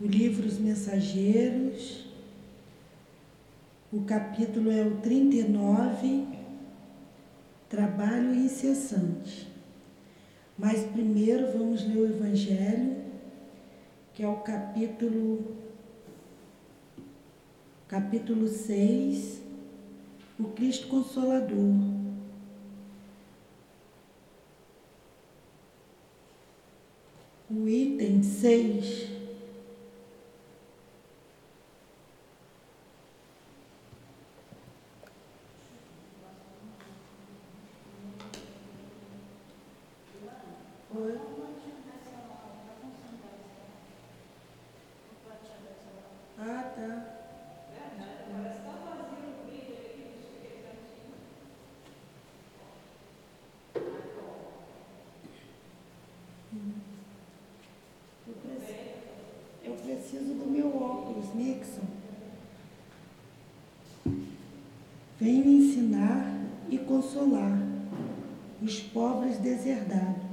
o livro Os Mensageiros, o capítulo é o 39, Trabalho Incessante. Mas primeiro vamos ler o Evangelho, que é o capítulo, capítulo 6, o Cristo Consolador. O item 6 preciso do meu Nixon. Venho ensinar e consolar os pobres deserdados.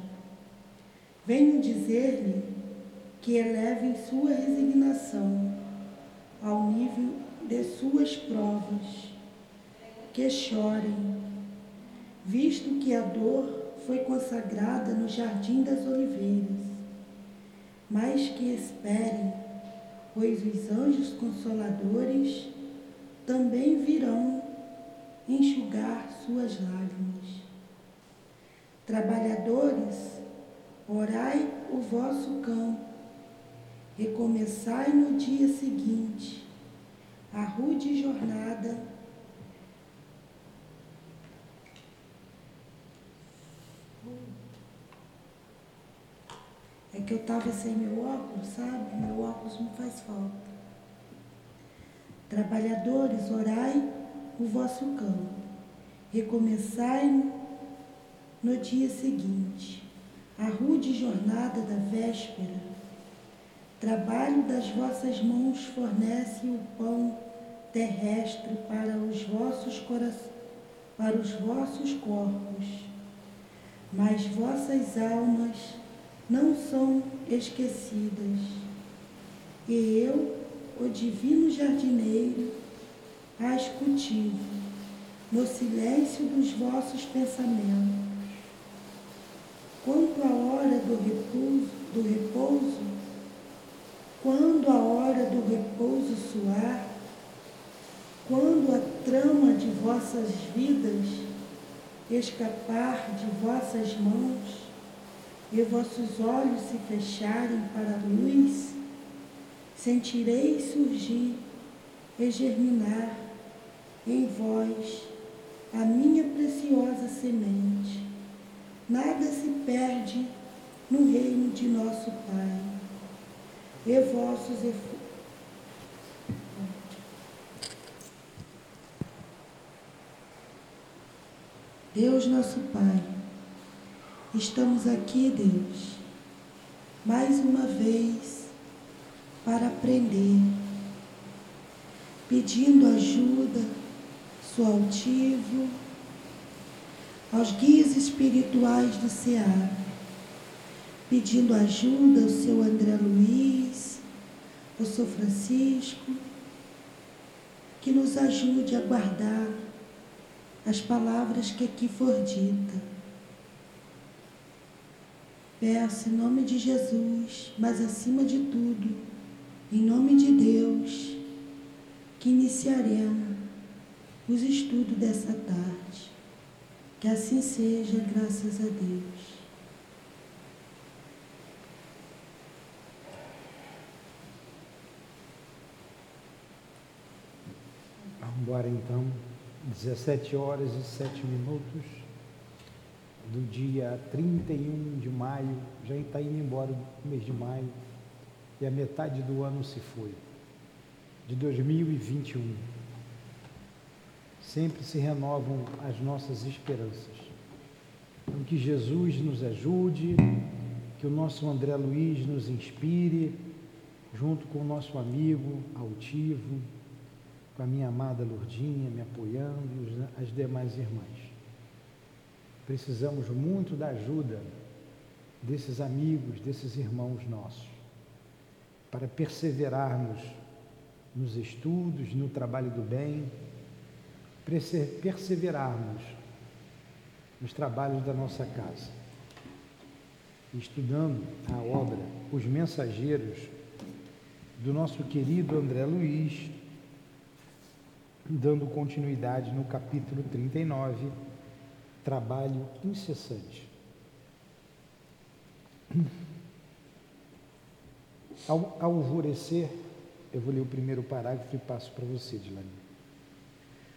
Venho dizer-lhe que elevem sua resignação ao nível de suas provas, que chorem, visto que a dor foi consagrada no jardim das oliveiras, mas que esperem pois os anjos consoladores também virão enxugar suas lágrimas. Trabalhadores, orai o vosso campo, recomeçai no dia seguinte a rude jornada É que eu estava sem meu óculos, sabe? Meu óculos não faz falta. Trabalhadores, orai o vosso campo. Recomeçai no dia seguinte. A rude jornada da véspera. Trabalho das vossas mãos fornece o pão terrestre para os vossos corações, para os vossos corpos. Mas vossas almas não são esquecidas. E eu, o divino jardineiro, as cultivo no silêncio dos vossos pensamentos. Quanto à hora do repouso, do repouso, quando a hora do repouso soar, quando a trama de vossas vidas escapar de vossas mãos, e vossos olhos se fecharem para a luz, sentirei surgir e germinar em vós a minha preciosa semente. Nada se perde no reino de nosso Pai. E vossos Deus nosso Pai, Estamos aqui, Deus, mais uma vez para aprender, pedindo ajuda, sou altivo, aos guias espirituais do Ceará, pedindo ajuda ao seu André Luiz, ao seu Francisco, que nos ajude a guardar as palavras que aqui for dita Peço em nome de Jesus, mas acima de tudo, em nome de Deus, que iniciaremos os estudos dessa tarde. Que assim seja, graças a Deus. Vamos embora então, 17 horas e 7 minutos do dia 31 de maio, já está indo embora o mês de maio, e a metade do ano se foi, de 2021. Sempre se renovam as nossas esperanças. Então, que Jesus nos ajude, que o nosso André Luiz nos inspire, junto com o nosso amigo altivo, com a minha amada Lourdinha me apoiando e as demais irmãs. Precisamos muito da ajuda desses amigos, desses irmãos nossos, para perseverarmos nos estudos, no trabalho do bem, perseverarmos nos trabalhos da nossa casa, estudando a obra Os Mensageiros do nosso querido André Luiz, dando continuidade no capítulo 39, trabalho incessante. Ao, alvorecer, eu vou ler o primeiro parágrafo e passo para você, Dilane.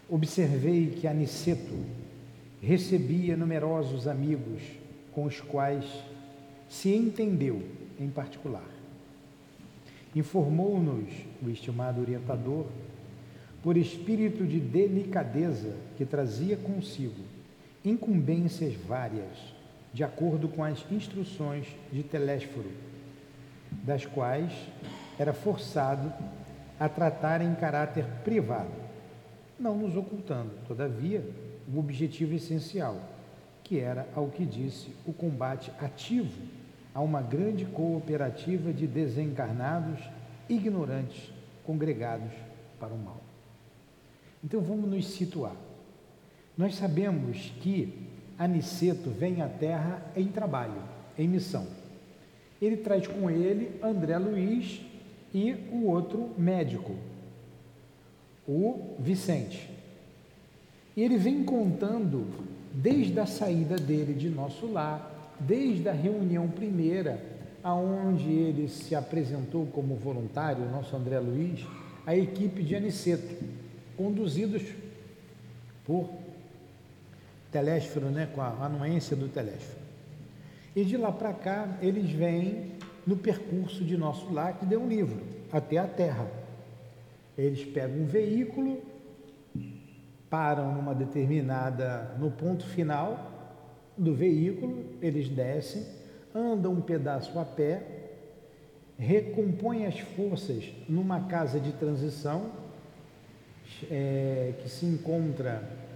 Observei que Aniceto recebia numerosos amigos com os quais se entendeu em particular. Informou-nos o estimado orientador, por espírito de delicadeza que trazia consigo incumbências várias, de acordo com as instruções de Telésforo, das quais era forçado a tratar em caráter privado, não nos ocultando, todavia, o objetivo essencial, que era, ao que disse, o combate ativo a uma grande cooperativa de desencarnados ignorantes congregados para o mal. Então vamos nos situar. Nós sabemos que Aniceto vem à Terra em trabalho, em missão. Ele traz com ele André Luiz e o outro médico, o Vicente. E ele vem contando desde a saída dele de nosso lar, desde a reunião primeira, aonde ele se apresentou como voluntário, o nosso André Luiz, a equipe de Aniceto, conduzidos por Telésforo, né, com a anuência do Telésforo. E de lá para cá, eles vêm no percurso de nosso lar, que deu um livro, até a Terra. Eles pegam um veículo, param numa determinada, no ponto final do veículo, eles descem, andam um pedaço a pé, recompõem as forças numa casa de transição é, que se encontra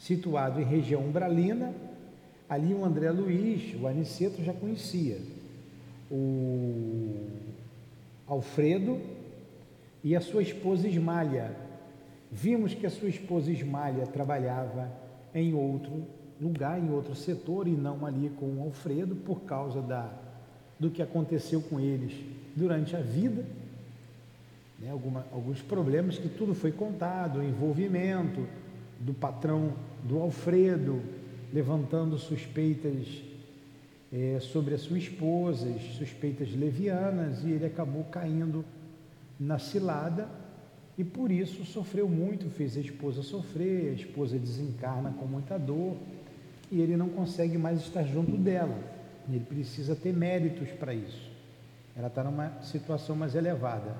situado em região umbralina. Ali o André Luiz, o Aniceto já conhecia. O Alfredo e a sua esposa Ismália. Vimos que a sua esposa Ismália trabalhava em outro lugar, em outro setor e não ali com o Alfredo por causa da, do que aconteceu com eles durante a vida. Né, alguma, alguns problemas que tudo foi contado, envolvimento do patrão do Alfredo, levantando suspeitas é, sobre a sua esposa, suspeitas levianas, e ele acabou caindo na cilada e por isso sofreu muito, fez a esposa sofrer, a esposa desencarna com muita dor e ele não consegue mais estar junto dela. Ele precisa ter méritos para isso. Ela está numa situação mais elevada.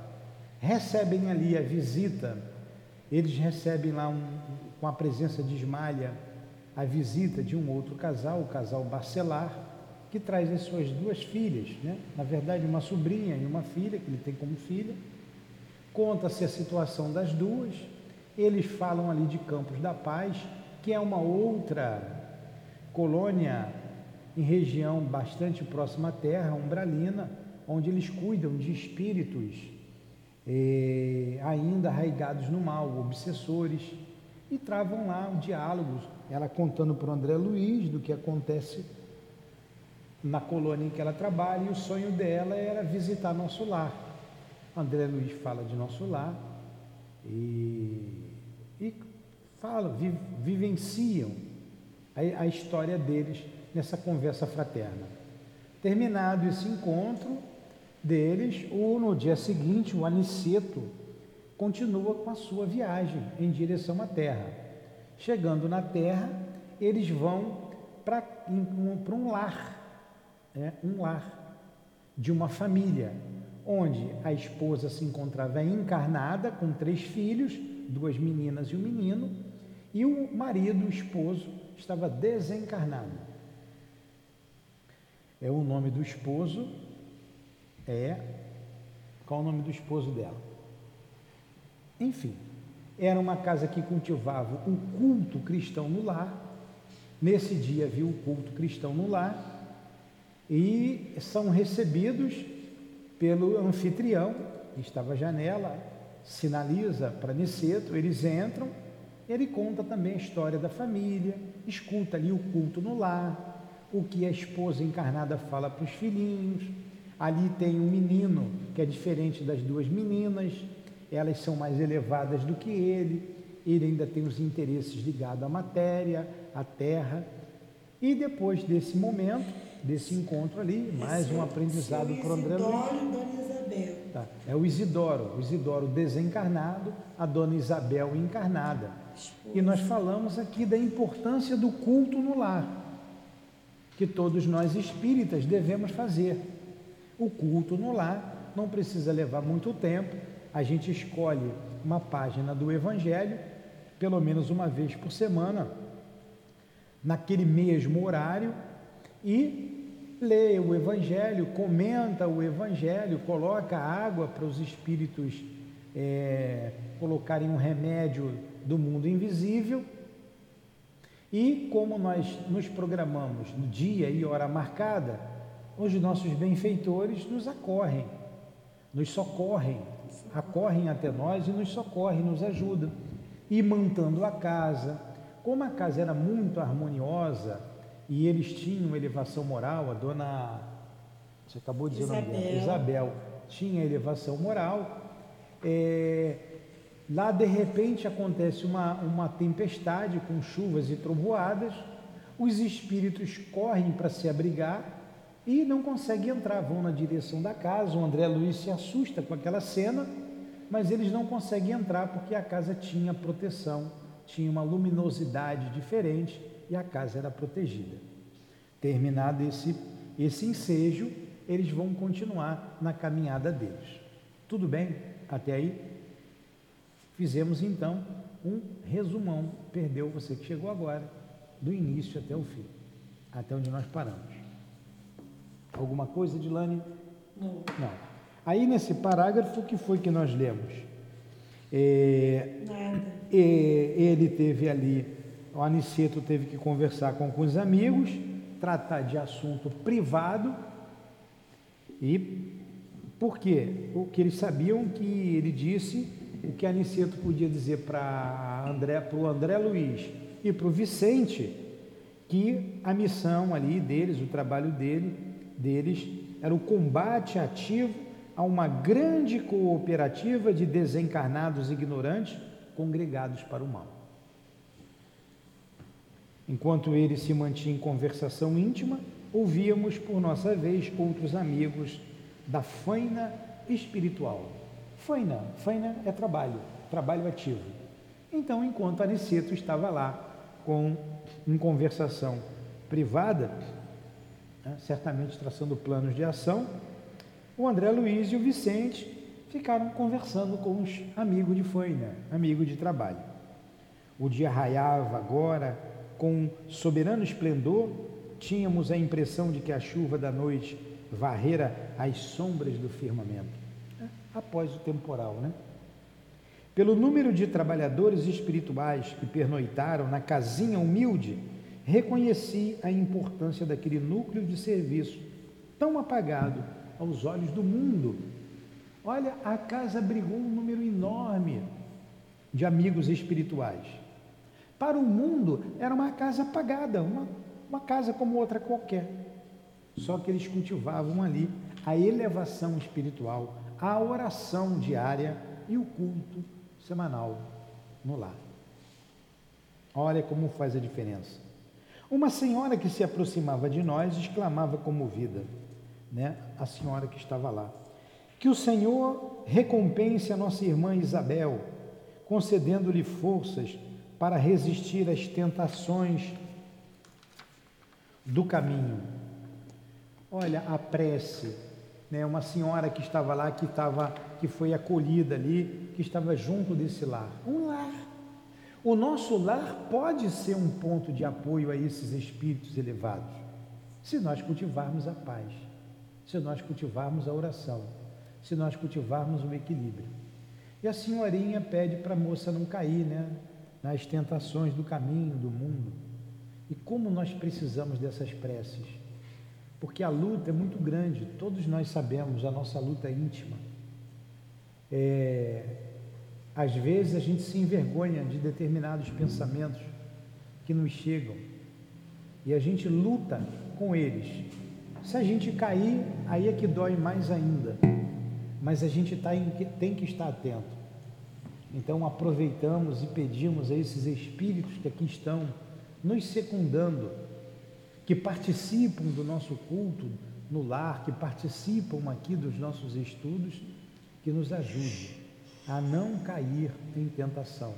Recebem ali a visita, eles recebem lá um, com a presença de Ismalha a visita de um outro casal, o casal Barcelar, que traz as suas duas filhas, né? na verdade uma sobrinha e uma filha, que ele tem como filha. Conta-se a situação das duas, eles falam ali de Campos da Paz, que é uma outra colônia em região bastante próxima à Terra, umbralina, onde eles cuidam de espíritos eh, ainda arraigados no mal, obsessores, e travam lá um diálogo, ela contando para o André Luiz do que acontece na colônia em que ela trabalha, e o sonho dela era visitar nosso lar. André Luiz fala de nosso lar e, e fala, vi, vivenciam a, a história deles nessa conversa fraterna. Terminado esse encontro deles, o, no dia seguinte, o Aniceto continua com a sua viagem em direção à Terra. Chegando na Terra, eles vão para um lar, né? um lar de uma família, onde a esposa se encontrava encarnada com três filhos, duas meninas e um menino, e o marido, o esposo, estava desencarnado. É o nome do esposo é qual o nome do esposo dela? Enfim, era uma casa que cultivava um culto cristão no lar. Nesse dia viu o culto cristão no lar e são recebidos pelo anfitrião, que estava à janela, sinaliza para Niceto, eles entram, ele conta também a história da família, escuta ali o culto no lar, o que a esposa encarnada fala para os filhinhos. Ali tem um menino que é diferente das duas meninas, elas são mais elevadas do que ele, ele ainda tem os interesses ligados à matéria, à terra. E depois desse momento, desse encontro ali, mais um aprendizado para o André Luiz. Isabel. Tá. É o Isidoro, o Isidoro desencarnado, a dona Isabel encarnada. E nós falamos aqui da importância do culto no lar, que todos nós espíritas devemos fazer. O culto no lar não precisa levar muito tempo, a gente escolhe uma página do Evangelho, pelo menos uma vez por semana, naquele mesmo horário, e lê o Evangelho, comenta o Evangelho, coloca água para os espíritos é, colocarem um remédio do mundo invisível. E como nós nos programamos no dia e hora marcada, os nossos benfeitores nos acorrem, nos socorrem, acorrem até nós e nos socorrem, nos ajudam. E mantando a casa, como a casa era muito harmoniosa e eles tinham elevação moral, a dona, você acabou de dizer Isabel, nome Isabel tinha elevação moral, é, lá de repente acontece uma, uma tempestade com chuvas e trovoadas, os espíritos correm para se abrigar e não conseguem entrar, vão na direção da casa. O André Luiz se assusta com aquela cena, mas eles não conseguem entrar porque a casa tinha proteção, tinha uma luminosidade diferente e a casa era protegida. Terminado esse, esse ensejo, eles vão continuar na caminhada deles. Tudo bem? Até aí? Fizemos então um resumão. Perdeu você que chegou agora, do início até o fim, até onde nós paramos. Alguma coisa, Dilane? Não. Não. Aí nesse parágrafo, o que foi que nós lemos? É, Nada. É, ele teve ali, o Aniceto teve que conversar com, com os amigos, tratar de assunto privado e por quê? Porque eles sabiam que ele disse o que Aniceto podia dizer para André, para o André Luiz e para o Vicente, que a missão ali deles, o trabalho dele, deles, era o combate ativo a uma grande cooperativa de desencarnados ignorantes congregados para o mal. Enquanto ele se mantinha em conversação íntima, ouvíamos por nossa vez outros amigos da faina espiritual. Faina, faina é trabalho, trabalho ativo. Então, enquanto Aniceto estava lá com em conversação privada, né, certamente traçando planos de ação, o André Luiz e o Vicente ficaram conversando com os amigos de faina, amigos de trabalho. O dia raiava agora com soberano esplendor, tínhamos a impressão de que a chuva da noite varrera as sombras do firmamento, após o temporal, né? Pelo número de trabalhadores espirituais que pernoitaram na casinha humilde, reconheci a importância daquele núcleo de serviço tão apagado aos olhos do mundo. Olha, a casa abrigou um número enorme de amigos espirituais. Para o mundo, era uma casa apagada, uma, uma casa como outra qualquer. Só que eles cultivavam ali a elevação espiritual, a oração diária e o culto semanal no lar. Olha como faz a diferença. Uma senhora que se aproximava de nós exclamava comovida, né? A senhora que estava lá. Que o Senhor recompense a nossa irmã Isabel, concedendo-lhe forças para resistir às tentações do caminho Olha, a prece, né? Uma senhora que estava lá, que estava, que foi acolhida ali, que estava junto desse lar. Um lar. O nosso lar pode ser um ponto de apoio a esses espíritos elevados, se nós cultivarmos a paz, se nós cultivarmos a oração, se nós cultivarmos o equilíbrio. E a senhorinha pede para a moça não cair, né? Nas tentações do caminho, do mundo. E como nós precisamos dessas preces porque a luta é muito grande, todos nós sabemos, a nossa luta é íntima. É, às vezes a gente se envergonha de determinados pensamentos que nos chegam e a gente luta com eles. Se a gente cair, aí é que dói mais ainda, mas a gente tá em, tem que estar atento. Então aproveitamos e pedimos a esses espíritos que aqui estão nos secundando, que participam do nosso culto no lar, que participam aqui dos nossos estudos, que nos ajude a não cair em tentação,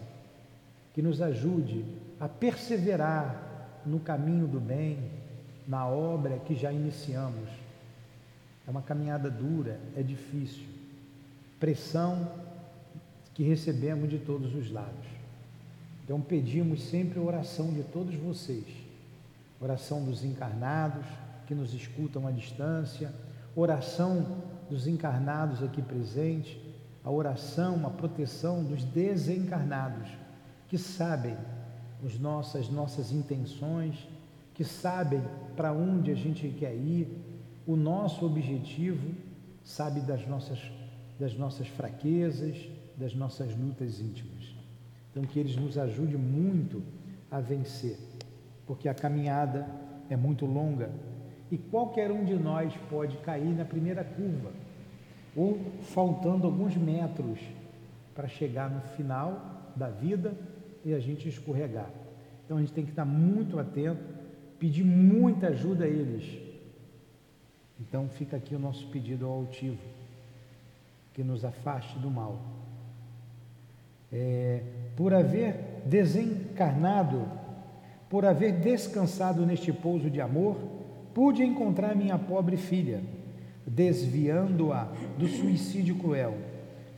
que nos ajude a perseverar no caminho do bem, na obra que já iniciamos. É uma caminhada dura, é difícil. Pressão que recebemos de todos os lados. Então pedimos sempre a oração de todos vocês, oração dos encarnados que nos escutam à distância, oração dos encarnados aqui presentes, a oração, a proteção dos desencarnados que sabem as nossas, nossas intenções, que sabem para onde a gente quer ir, o nosso objetivo, sabe das nossas, das nossas fraquezas, das nossas lutas íntimas. Então, que eles nos ajudem muito a vencer, porque a caminhada é muito longa. E qualquer um de nós pode cair na primeira curva ou faltando alguns metros para chegar no final da vida e a gente escorregar. Então, a gente tem que estar muito atento, pedir muita ajuda a eles. Então, fica aqui o nosso pedido ao altivo, que nos afaste do mal é, por haver desencarnado, por haver descansado neste pouso de amor, pude encontrar minha pobre filha, desviando-a do suicídio cruel,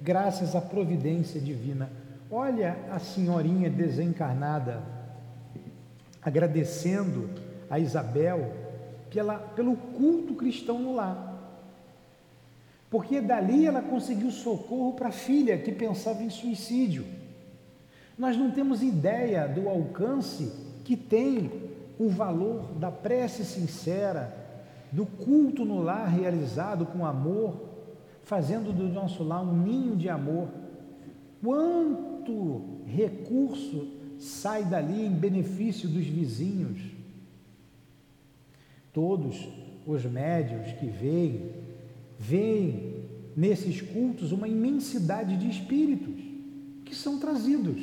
graças à providência divina. Olha a senhorinha desencarnada agradecendo a Isabel pela, pelo culto cristão no lar. Porque dali ela conseguiu socorro para a filha que pensava em suicídio. Nós não temos ideia do alcance que tem o valor da prece sincera, do culto no lar realizado com amor, fazendo do nosso lar um ninho de amor. Quanto recurso sai dali em benefício dos vizinhos? Todos os médios que veem veem nesses cultos uma imensidade de espíritos que são trazidos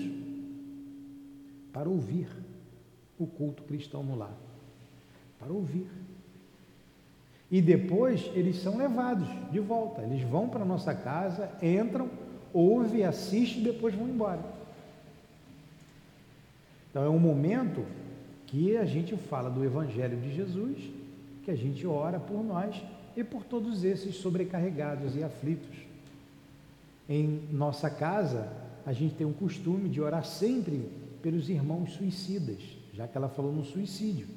para ouvir o culto cristão no lar, para ouvir. E depois eles são levados de volta, eles vão para a nossa casa, entram, ouvem, assistem e depois vão embora. Então é um momento que a gente fala do Evangelho de Jesus, que a gente ora por nós e por todos esses sobrecarregados e aflitos. Em nossa casa, a gente tem um costume de orar sempre pelos irmãos suicidas, já que ela falou no suicídio,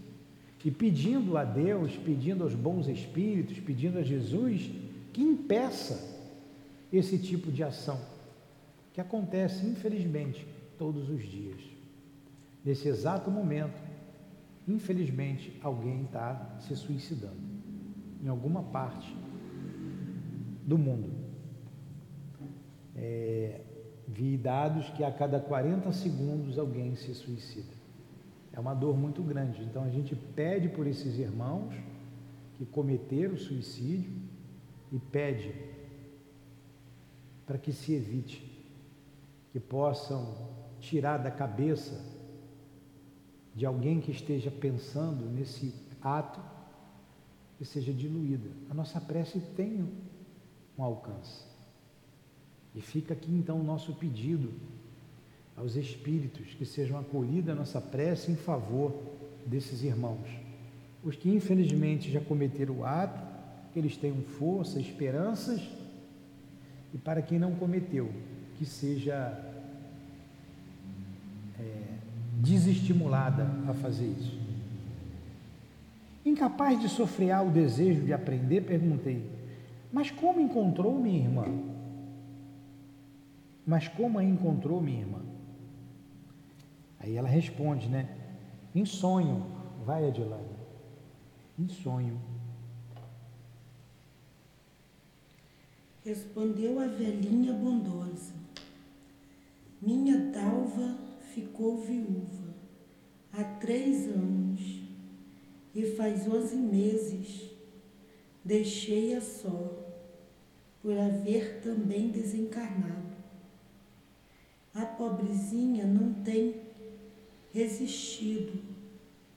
e pedindo a Deus, pedindo aos bons espíritos, pedindo a Jesus que impeça esse tipo de ação, que acontece, infelizmente, todos os dias. Nesse exato momento, infelizmente, alguém está se suicidando em alguma parte do mundo. É, vi dados que a cada 40 segundos alguém se suicida. É uma dor muito grande. Então a gente pede por esses irmãos que cometeram suicídio e pede para que se evite, que possam tirar da cabeça de alguém que esteja pensando nesse ato que seja diluída. A nossa prece tem um alcance. E fica aqui então o nosso pedido aos espíritos que sejam acolhida a nossa prece em favor desses irmãos. Os que infelizmente já cometeram o ato, que eles tenham força, esperanças, e para quem não cometeu, que seja é, desestimulada a fazer isso. Incapaz de sofrear o desejo de aprender, perguntei: Mas como encontrou minha irmã? Mas como a encontrou minha irmã? Aí ela responde, né? Em sonho, vai Adelaide. Em sonho. Respondeu a velhinha bondosa. Minha dalva ficou viúva há três anos e faz onze meses deixei-a só por haver também desencarnado. A pobrezinha não tem resistido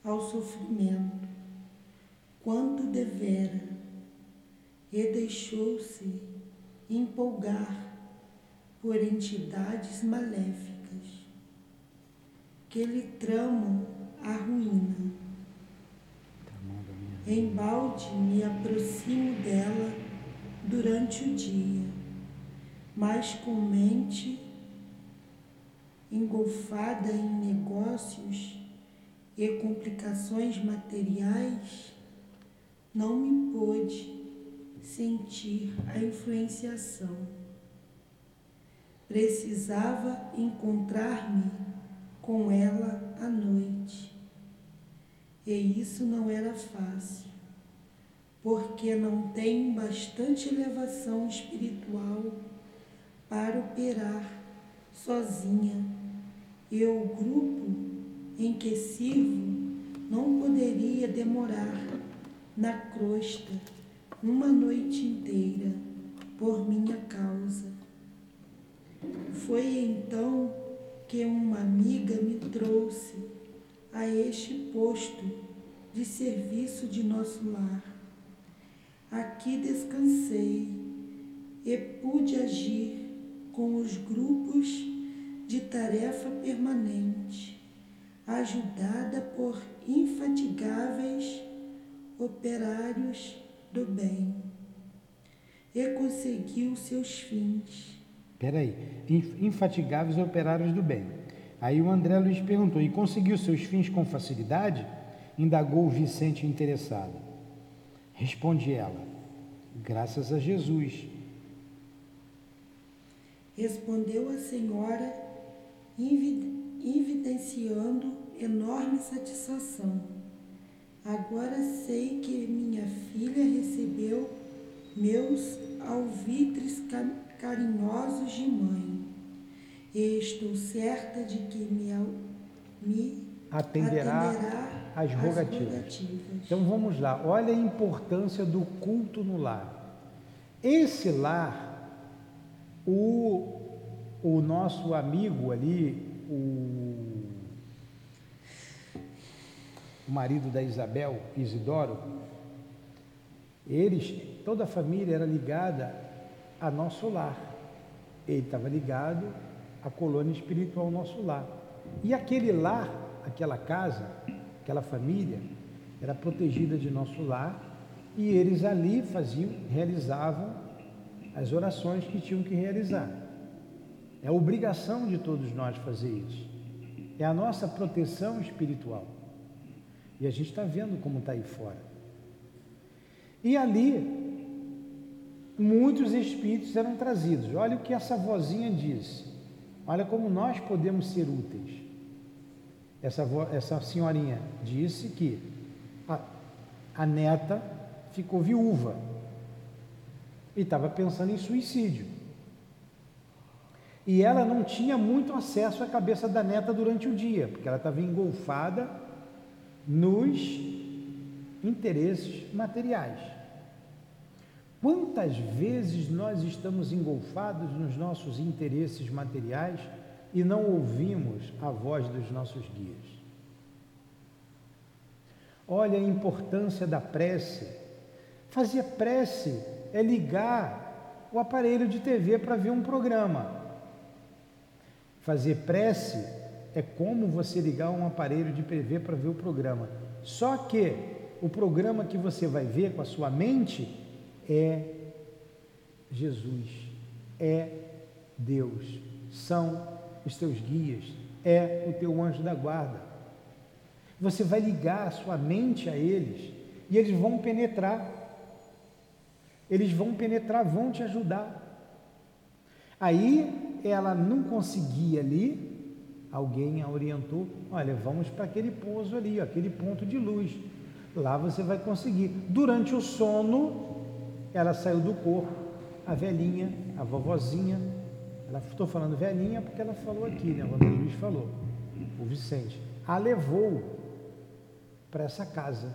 ao sofrimento quanto devera e deixou-se empolgar por entidades maléficas que lhe tramam a ruína. Embalde me aproximo dela durante o dia, mas com mente engolfada em negócios e complicações materiais, não me pôde sentir a influenciação. Precisava encontrar-me com ela à noite. E isso não era fácil, porque não tenho bastante elevação espiritual para operar sozinha e o grupo em que sirvo não poderia demorar na crosta uma noite inteira por minha causa. Foi então que uma amiga me trouxe a este posto de serviço de nosso lar. Aqui descansei e pude agir com os grupos de tarefa permanente, ajudada por infatigáveis operários do bem, e conseguiu seus fins. Peraí, infatigáveis operários do bem. Aí o André Luiz perguntou: e conseguiu seus fins com facilidade? Indagou o Vicente interessado. Responde ela: graças a Jesus. Respondeu a senhora, evidenciando enorme satisfação. Agora sei que minha filha recebeu meus alvitres carinhosos de mãe. E estou certa de que me, me atenderá, atenderá às rogativas. rogativas. Então vamos lá, olha a importância do culto no lar. Esse lar o, o nosso amigo ali, o, o marido da Isabel, Isidoro, eles, toda a família era ligada a nosso lar. Ele estava ligado à colônia espiritual nosso lar. E aquele lar, aquela casa, aquela família, era protegida de nosso lar e eles ali faziam, realizavam as orações que tinham que realizar. É obrigação de todos nós fazer isso. É a nossa proteção espiritual. E a gente está vendo como está aí fora. E ali, muitos espíritos eram trazidos. Olha o que essa vozinha disse. Olha como nós podemos ser úteis. Essa, essa senhorinha disse que a, a neta ficou viúva e estava pensando em suicídio. E ela não tinha muito acesso à cabeça da neta durante o dia, porque ela estava engolfada nos interesses materiais. Quantas vezes nós estamos engolfados nos nossos interesses materiais e não ouvimos a voz dos nossos guias? Olha a importância da prece. Fazer prece é ligar o aparelho de TV para ver um programa. Fazer prece é como você ligar um aparelho de TV para ver o programa. Só que o programa que você vai ver com a sua mente é Jesus, é Deus, são os teus guias, é o teu anjo da guarda. Você vai ligar a sua mente a eles e eles vão penetrar eles vão penetrar, vão te ajudar. Aí ela não conseguia ali, alguém a orientou: olha, vamos para aquele pouso ali, aquele ponto de luz. Lá você vai conseguir. Durante o sono, ela saiu do corpo. a velhinha, a vovozinha, ela estou falando velhinha porque ela falou aqui, né? O André Luiz falou, o Vicente, a levou para essa casa.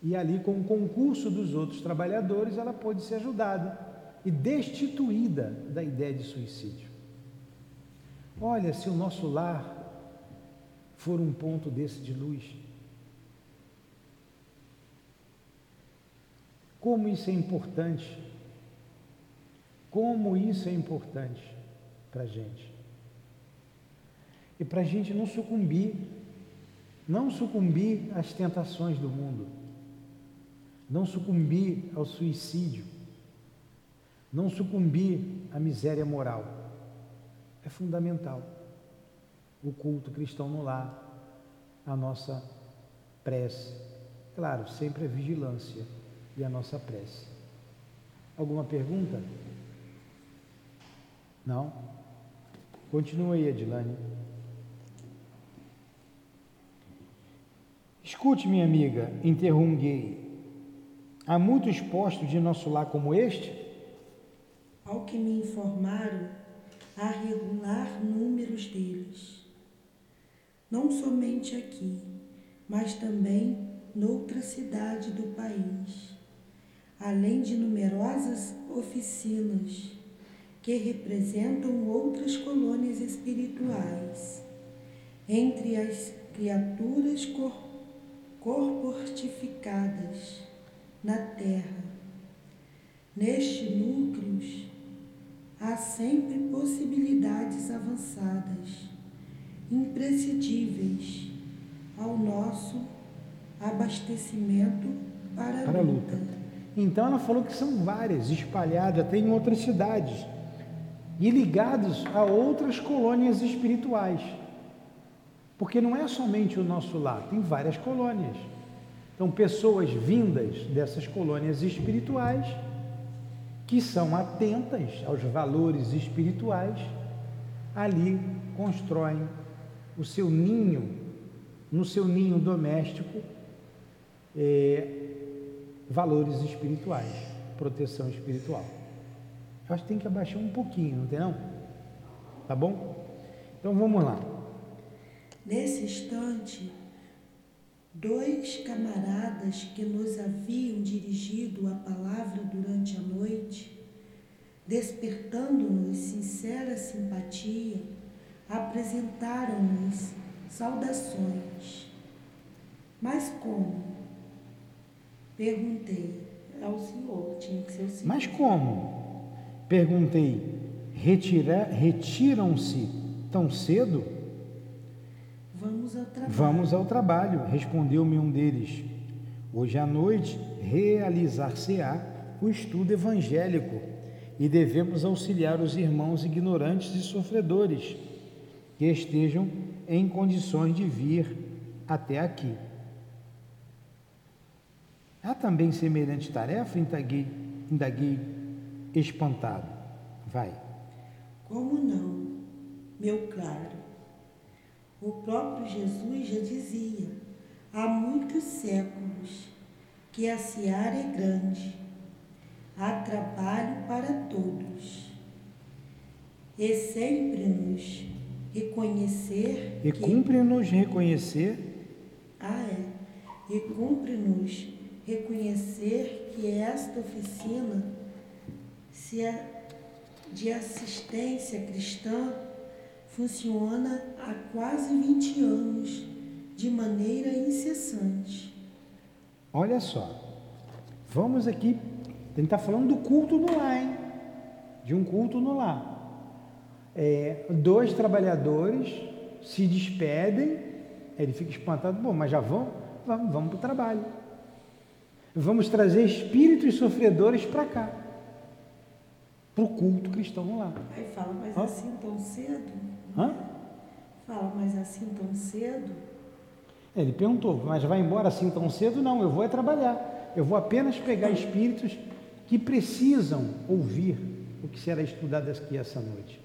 E ali, com o concurso dos outros trabalhadores, ela pôde ser ajudada e destituída da ideia de suicídio. Olha, se o nosso lar for um ponto desse de luz, como isso é importante, como isso é importante para a gente. E para a gente não sucumbir, não sucumbir às tentações do mundo, não sucumbir ao suicídio, não sucumbir à miséria moral. É fundamental o culto cristão no lar, a nossa prece. Claro, sempre a vigilância e a nossa prece. Alguma pergunta? Não? Continua aí, Adilane. Escute, minha amiga, interrunguei. Há muitos postos de nosso lar como este? Ao que me informaram, há regular números deles. Não somente aqui, mas também noutra cidade do país, além de numerosas oficinas que representam outras colônias espirituais. Entre as criaturas cor corportificadas na Terra. Nestes núcleos há sempre possibilidades avançadas, imprescindíveis ao nosso abastecimento para, para a luta. luta. Então ela falou que são várias, espalhadas até em outras cidades e ligados a outras colônias espirituais. Porque não é somente o nosso lar, tem várias colônias. Então, pessoas vindas dessas colônias espirituais, que são atentas aos valores espirituais, ali constroem o seu ninho, no seu ninho doméstico, é, valores espirituais, proteção espiritual. Acho que tem que abaixar um pouquinho, não tem não? Tá bom? Então vamos lá. Nesse instante, dois camaradas que nos haviam dirigido a palavra durante a noite, despertando-nos sincera simpatia, apresentaram-nos saudações. Mas como? Perguntei ao senhor, tinha que ser o senhor. Mas como? Perguntei: retiram-se tão cedo? Vamos ao trabalho. Vamos ao trabalho, respondeu-me um deles. Hoje à noite realizar-se-á o estudo evangélico e devemos auxiliar os irmãos ignorantes e sofredores que estejam em condições de vir até aqui. Há também semelhante tarefa? Indaguei, indaguei espantado. Vai. Como não, meu caro? O próprio Jesus já dizia, há muitos séculos, que a seara é grande, há trabalho para todos. E sempre nos reconhecer. E cumpre-nos reconhecer. Ah, é. E cumpre-nos reconhecer que esta oficina se de assistência cristã funciona há quase 20 anos, de maneira incessante. Olha só, vamos aqui, ele está falando do culto no lar, hein? De um culto no lar. É, dois trabalhadores se despedem, ele fica espantado, bom, mas já vão? Vamos, vamos para o trabalho. Vamos trazer espíritos sofredores para cá para o culto cristão lá. Aí fala, mas assim tão cedo? Hã? Fala, mas assim tão cedo? É, ele perguntou, mas vai embora assim tão cedo? Não, eu vou é trabalhar. Eu vou apenas pegar espíritos que precisam ouvir o que será estudado aqui essa noite.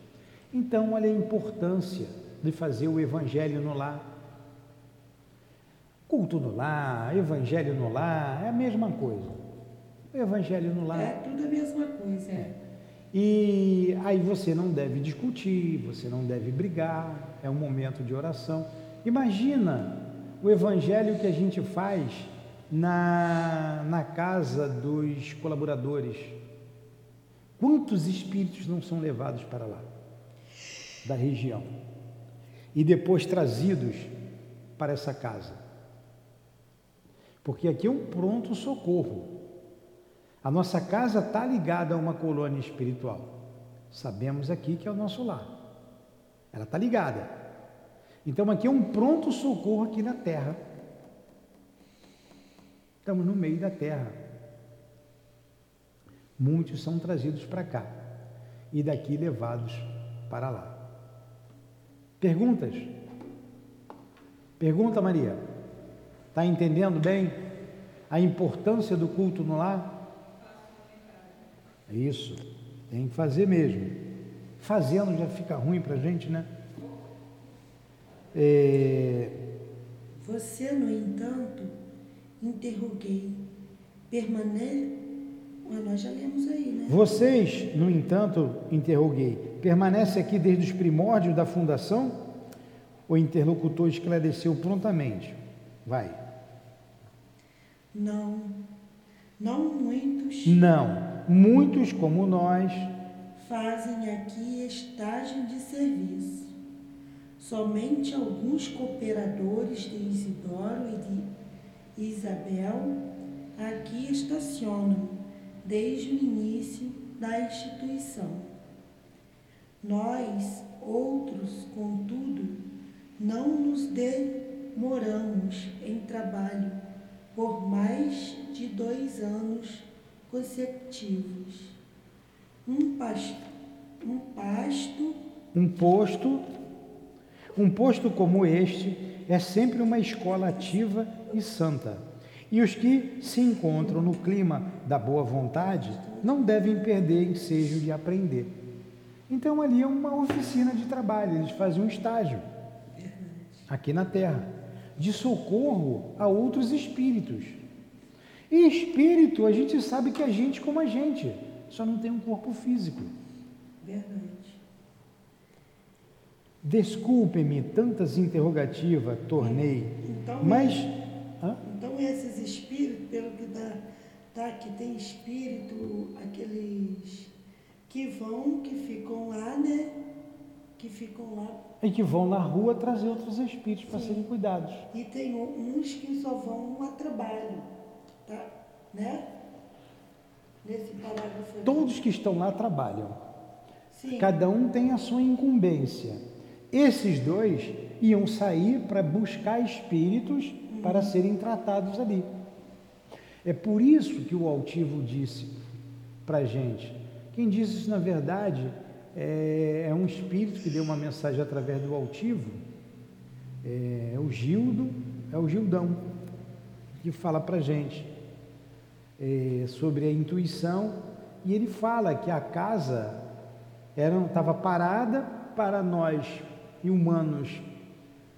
Então, olha a importância de fazer o evangelho no lar. Culto no lar, evangelho no lar, é a mesma coisa. O evangelho no lar. É tudo a mesma coisa. É. E aí você não deve discutir, você não deve brigar, é um momento de oração. Imagina o evangelho que a gente faz na, na casa dos colaboradores. Quantos espíritos não são levados para lá, da região, e depois trazidos para essa casa? Porque aqui é um pronto socorro. A nossa casa está ligada a uma colônia espiritual. Sabemos aqui que é o nosso lar. Ela está ligada. Então aqui é um pronto socorro aqui na terra. Estamos no meio da terra. Muitos são trazidos para cá e daqui levados para lá. Perguntas? Pergunta, Maria. Está entendendo bem a importância do culto no lar? É isso, tem que fazer mesmo. Fazendo já fica ruim para a gente, né? É... Você, no entanto, interroguei, permanece. Ah, nós já lemos aí, né? Vocês, no entanto, interroguei, permanece aqui desde os primórdios da fundação? O interlocutor esclareceu prontamente. Vai. Não, não muitos. Não, muitos como nós fazem aqui estágio de serviço. Somente alguns cooperadores de Isidoro e de Isabel aqui estacionam desde o início da instituição. Nós, outros, contudo, não nos demoramos em trabalho por mais de dois anos consecutivos. Um pasto, um pasto, um posto, um posto como este é sempre uma escola ativa e santa. E os que se encontram no clima da boa vontade não devem perder ensejo de aprender. Então ali é uma oficina de trabalho, eles fazem um estágio aqui na terra de socorro a outros espíritos. E espírito, a gente sabe que é gente como a gente, só não tem um corpo físico. Verdade. Desculpe-me tantas interrogativas, tornei, então, mas... É, então esses espíritos, pelo que dá, tá, que tem espírito, aqueles que vão, que ficam lá, né? Que ficam lá. E que vão na rua trazer outros espíritos para serem cuidados. E tem uns que só vão a trabalho, tá? Né? Nesse parágrafo. Todos que estão lá trabalham. Sim. Cada um tem a sua incumbência. Esses dois iam sair para buscar espíritos uhum. para serem tratados ali. É por isso que o altivo disse para a gente. Quem disse isso, na verdade, é, é, um espírito que deu uma mensagem através do altivo. É, é o Gildo, é o Gildão, que fala para a gente é, sobre a intuição. E ele fala que a casa estava parada para nós humanos,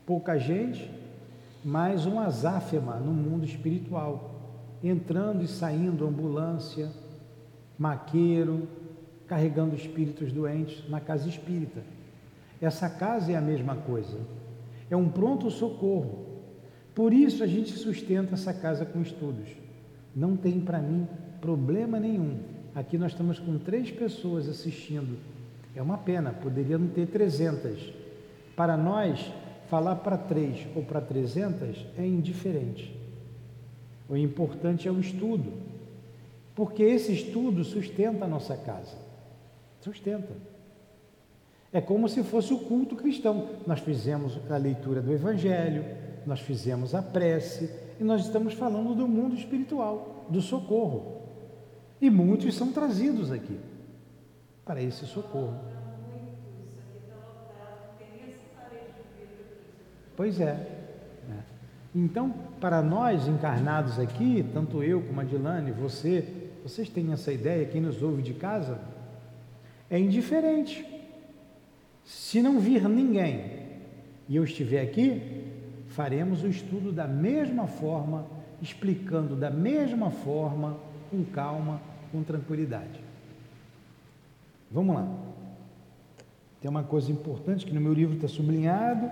pouca gente, mas um azáfema no mundo espiritual, entrando e saindo ambulância, maqueiro, carregando espíritos doentes na casa espírita. Essa casa é a mesma coisa, é um pronto socorro. Por isso a gente sustenta essa casa com estudos. Não tem para mim problema nenhum. Aqui nós estamos com três pessoas assistindo. É uma pena, poderiam ter 300. Para nós, falar para três ou para 300 é indiferente. O importante é o estudo, porque esse estudo sustenta a nossa casa. Sustenta. É como se fosse o culto cristão. Nós fizemos a leitura do Evangelho, nós fizemos a prece e nós estamos falando do mundo espiritual, do socorro. E muitos são trazidos aqui para esse socorro. Pois é. é. Então, para nós encarnados aqui, tanto eu como a Dilane, você, vocês têm essa ideia, quem nos ouve de casa, é indiferente. Se não vir ninguém e eu estiver aqui, faremos o estudo da mesma forma, explicando da mesma forma, com calma, com tranquilidade. Vamos lá. Tem uma coisa importante que no meu livro está sublinhado.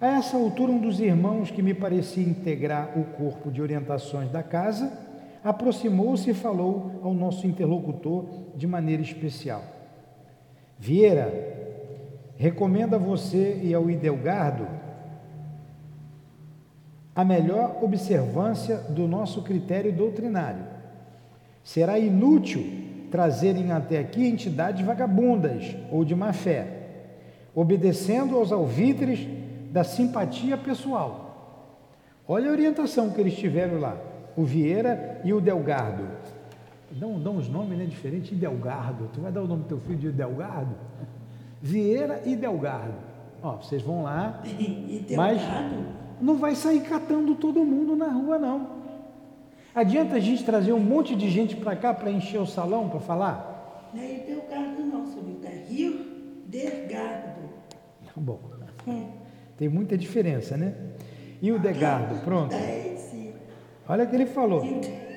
A essa altura, um dos irmãos que me parecia integrar o corpo de orientações da casa aproximou-se e falou ao nosso interlocutor de maneira especial. Vieira, recomendo a você e ao Idelgardo a melhor observância do nosso critério doutrinário. Será inútil trazerem até aqui entidades vagabundas ou de má fé, obedecendo aos alvitres da simpatia pessoal. Olha a orientação que eles tiveram lá, o Vieira e o Delgardo. Dão, dão os nomes né, diferentes, Delgardo. Tu vai dar o nome do teu filho de Delgardo? Vieira e Delgardo. Ó, vocês vão lá, mas não vai sair catando todo mundo na rua, não. Adianta a gente trazer um monte de gente para cá para encher o salão para falar? Não é Delgardo não, seu é Rio Delgardo. Tá bom. Tem muita diferença, né? E o Degardo, pronto. Olha o que ele falou.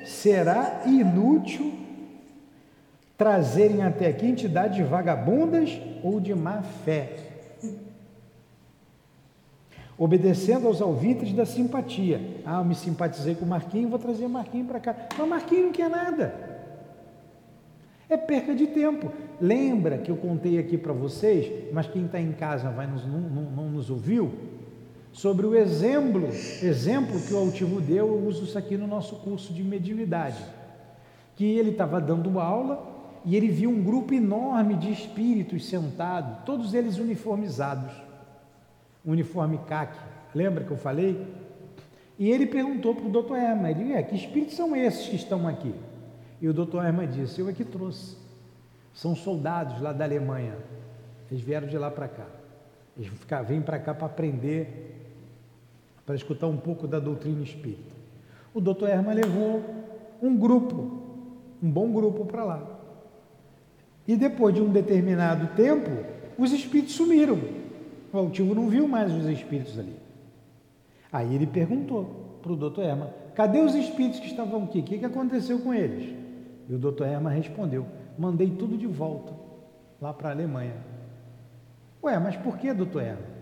Será inútil trazerem até aqui entidades vagabundas ou de má fé, obedecendo aos alvitres da simpatia. Ah, eu me simpatizei com o Marquinho, vou trazer Marquinho para cá. Mas Marquinho não quer nada. É perca de tempo. Lembra que eu contei aqui para vocês, mas quem está em casa vai nos, não, não, não nos ouviu? Sobre o exemplo, exemplo que o Altivo deu, eu uso isso aqui no nosso curso de mediunidade. Que ele estava dando aula e ele viu um grupo enorme de espíritos sentados, todos eles uniformizados, uniforme caque. Lembra que eu falei? E ele perguntou para o doutor Herman, ele é, que espíritos são esses que estão aqui? E o doutor Herman disse, eu é que trouxe. São soldados lá da Alemanha. Eles vieram de lá para cá. Eles vêm para cá para aprender, para escutar um pouco da doutrina espírita. O doutor Herman levou um grupo, um bom grupo para lá. E depois de um determinado tempo, os espíritos sumiram. O altivo não viu mais os espíritos ali. Aí ele perguntou para o doutor Herman: cadê os espíritos que estavam aqui? O que, que aconteceu com eles? E o doutor Herman respondeu: mandei tudo de volta lá para a Alemanha. Ué, mas por que, doutor Herman?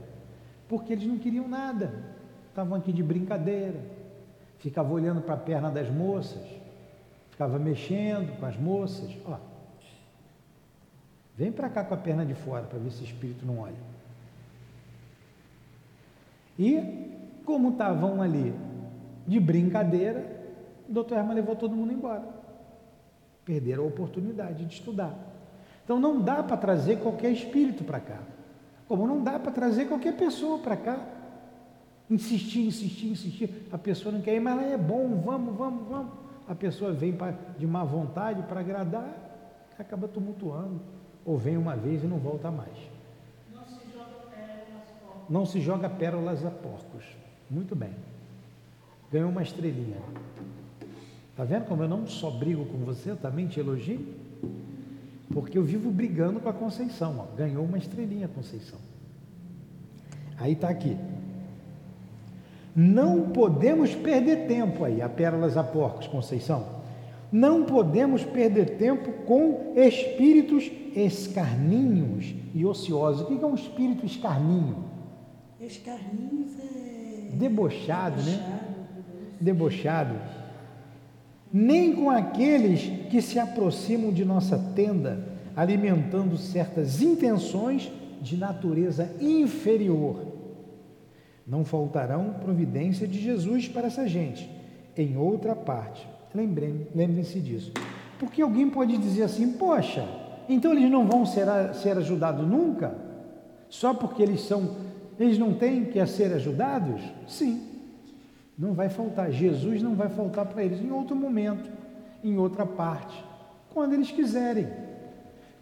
Porque eles não queriam nada, estavam aqui de brincadeira, ficavam olhando para a perna das moças, ficava mexendo com as moças. Ó, Vem para cá com a perna de fora para ver se o espírito não olha. E, como estavam ali de brincadeira, o doutor Herman levou todo mundo embora. Perderam a oportunidade de estudar. Então não dá para trazer qualquer espírito para cá. Como não dá para trazer qualquer pessoa para cá. Insistir, insistir, insistir. A pessoa não quer ir, mas ela é bom, vamos, vamos, vamos. A pessoa vem pra, de má vontade para agradar, acaba tumultuando ou vem uma vez e não volta mais. Não se joga pérolas a porcos. Não se joga pérolas a porcos. Muito bem. Ganhou uma estrelinha. Está vendo como eu não só brigo com você, eu também te elogio? Porque eu vivo brigando com a Conceição. Ó. Ganhou uma estrelinha, Conceição. Aí está aqui. Não podemos perder tempo aí, a pérolas a porcos, Conceição. Não podemos perder tempo com espíritos escarninhos e ociosos. O que é um espírito escarninho? Escarninhos é. Debochado, né? Debochado. Nem com aqueles que se aproximam de nossa tenda, alimentando certas intenções de natureza inferior. Não faltarão providência de Jesus para essa gente. Em outra parte, Lembrem, lembrem-se disso. Porque alguém pode dizer assim, poxa, então eles não vão ser, ser ajudados nunca? Só porque eles são, eles não têm que ser ajudados? Sim, não vai faltar. Jesus não vai faltar para eles em outro momento, em outra parte, quando eles quiserem,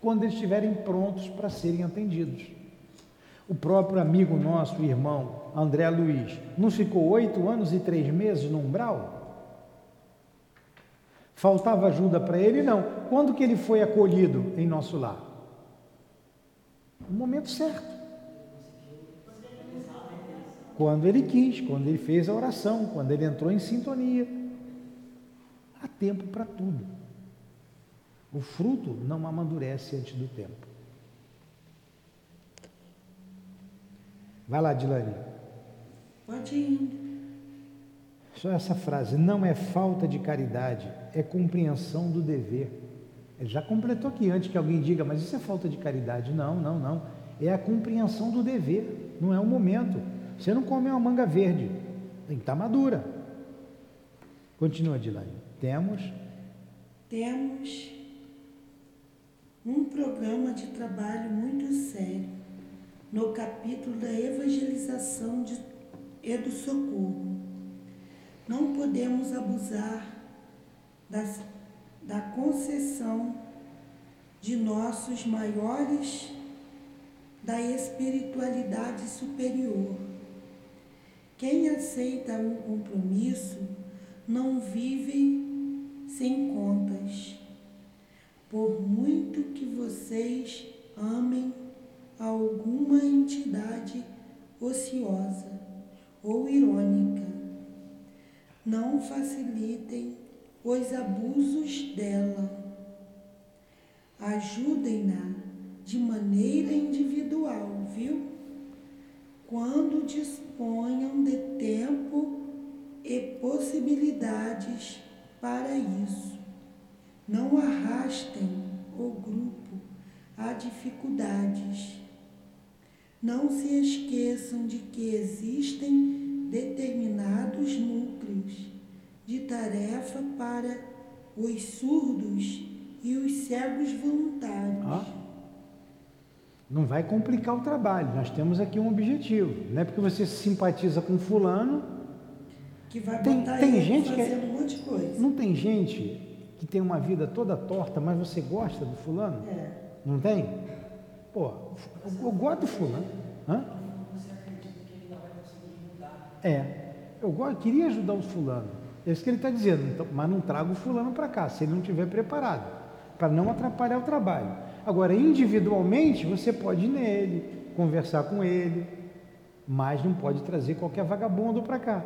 quando eles estiverem prontos para serem atendidos. O próprio amigo nosso, irmão André Luiz, não ficou oito anos e três meses no umbral? Faltava ajuda para ele? Não. Quando que ele foi acolhido em nosso lar? No momento certo. Quando ele quis, quando ele fez a oração, quando ele entrou em sintonia. Há tempo para tudo. O fruto não amadurece antes do tempo. Vai lá, Dilane. Pode ir. Só essa frase, não é falta de caridade, é compreensão do dever. Ele já completou aqui antes que alguém diga, mas isso é falta de caridade. Não, não, não. É a compreensão do dever, não é o momento. Você não come uma manga verde, tem que estar madura. Continua, Dilane. Temos. Temos um programa de trabalho muito sério no capítulo da evangelização de, e do socorro. Não podemos abusar das, da concessão de nossos maiores da espiritualidade superior. Quem aceita um compromisso não vive sem contas. Por muito que vocês amem alguma entidade ociosa ou irônica, não facilitem os abusos dela. Ajudem-na de maneira individual, viu? Quando disponham de tempo e possibilidades para isso. Não arrastem o grupo a dificuldades. Não se esqueçam de que existem determinados núcleos de tarefa para os surdos e os cegos voluntários. Ah, não vai complicar o trabalho, nós temos aqui um objetivo. Não é porque você se simpatiza com fulano. Que vai tem, botar tem ele gente que fazendo um monte de coisa. Não tem gente que tem uma vida toda torta, mas você gosta do fulano? É. Não tem? Pô, eu gosto do fulano. Hã? É, eu gosto, queria ajudar o fulano. É isso que ele está dizendo, então, mas não trago o fulano para cá, se ele não estiver preparado, para não atrapalhar o trabalho. Agora, individualmente, você pode ir nele, conversar com ele, mas não pode trazer qualquer vagabundo para cá.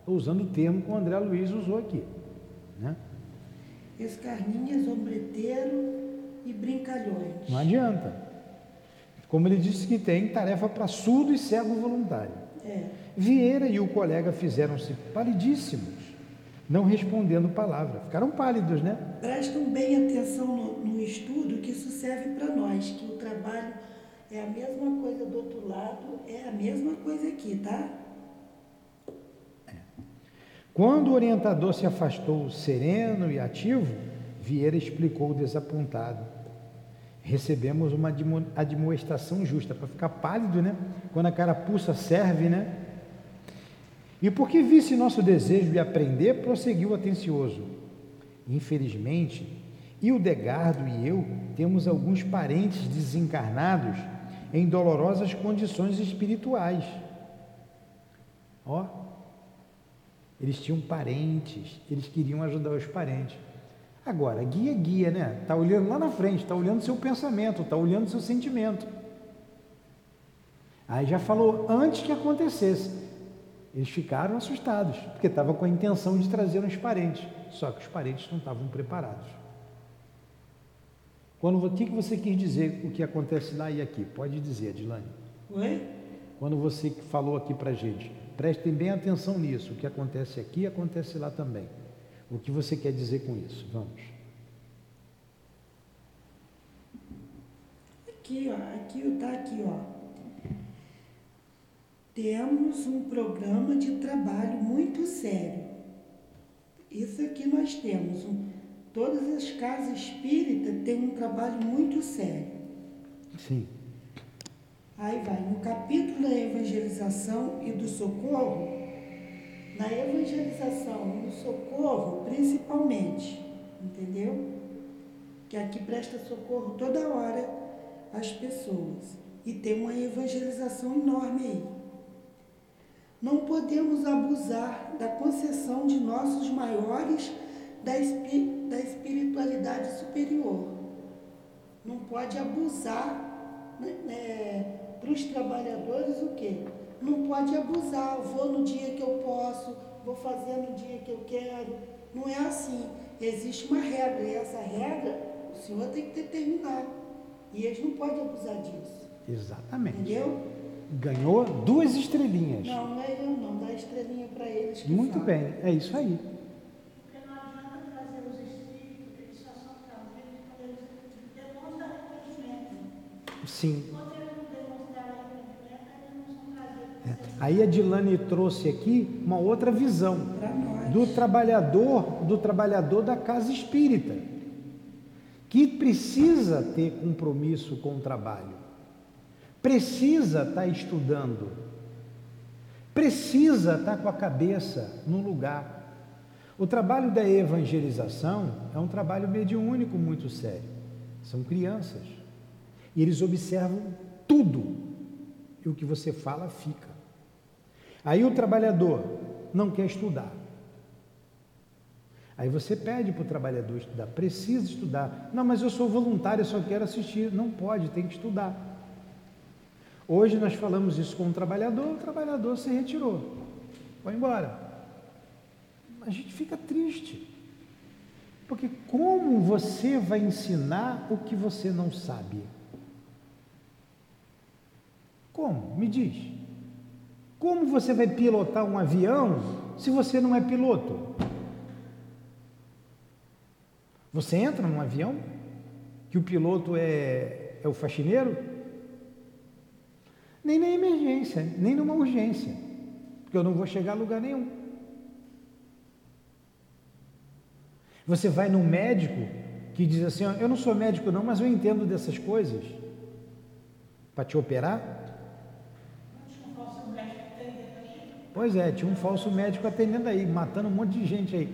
Estou usando o termo que o André Luiz usou aqui. Né? Escarninhas, ombreteiro e brincalhões. Não adianta. Como ele disse que tem tarefa para surdo e cego voluntário. É. Vieira e o colega fizeram-se palidíssimos, não respondendo palavra. Ficaram pálidos, né? Prestam bem atenção no, no estudo, que isso serve para nós, que o trabalho é a mesma coisa do outro lado, é a mesma coisa aqui, tá? Quando o orientador se afastou sereno e ativo, Vieira explicou desapontado. Recebemos uma admo- admoestação justa, para ficar pálido, né? Quando a carapuça serve, né? E porque visse nosso desejo de aprender, prosseguiu atencioso. Infelizmente, Hildegardo e eu temos alguns parentes desencarnados em dolorosas condições espirituais. Ó, eles tinham parentes, eles queriam ajudar os parentes. Agora, guia, guia, né? Está olhando lá na frente, está olhando seu pensamento, está olhando seu sentimento. Aí já falou antes que acontecesse. Eles ficaram assustados, porque estava com a intenção de trazer uns parentes, só que os parentes não estavam preparados. Quando, o que, que você quis dizer o que acontece lá e aqui? Pode dizer, Adilane. Oi? Quando você falou aqui para gente, prestem bem atenção nisso. O que acontece aqui acontece lá também. O que você quer dizer com isso? Vamos. Aqui, ó, aqui tá aqui, ó. Temos um programa de trabalho muito sério. Isso aqui nós temos. Um, todas as casas espíritas têm um trabalho muito sério. Sim. Aí vai, no capítulo da evangelização e do socorro, na evangelização e no socorro, principalmente, entendeu? Que aqui presta socorro toda hora às pessoas. E tem uma evangelização enorme aí. Não podemos abusar da concessão de nossos maiores da, espi- da espiritualidade superior. Não pode abusar né, né, para os trabalhadores o quê? Não pode abusar, vou no dia que eu posso, vou fazer no dia que eu quero. Não é assim. Existe uma regra, e essa regra o senhor tem que determinar. E eles não podem abusar disso. Exatamente. Entendeu? Ganhou duas estrelinhas. Não, não é eu não, dá estrelinha para eles. que Muito falam. bem, é isso aí. Porque não adianta trazer os espíritos, eles só são trazidos quando eles demonstram arrependimento. Sim. Quando eles não demonstrarem arrependimento, eles não são trazidos. É. Aí a Dilane trouxe aqui uma outra visão do trabalhador, do trabalhador da casa espírita, que precisa ter compromisso com o trabalho, precisa estar estudando, precisa estar com a cabeça no lugar. O trabalho da evangelização é um trabalho mediúnico muito sério. São crianças. E eles observam tudo. E o que você fala fica. Aí o trabalhador não quer estudar. Aí você pede para o trabalhador estudar, precisa estudar. Não, mas eu sou voluntário, eu só quero assistir. Não pode, tem que estudar. Hoje nós falamos isso com o trabalhador, o trabalhador se retirou, foi embora. A gente fica triste, porque como você vai ensinar o que você não sabe? Como? Me diz. Como você vai pilotar um avião se você não é piloto? Você entra num avião que o piloto é, é o faxineiro? Nem na emergência, nem numa urgência, porque eu não vou chegar a lugar nenhum. Você vai num médico que diz assim: Eu não sou médico, não, mas eu entendo dessas coisas. Para te operar? Pois é, tinha um falso médico atendendo aí, matando um monte de gente aí.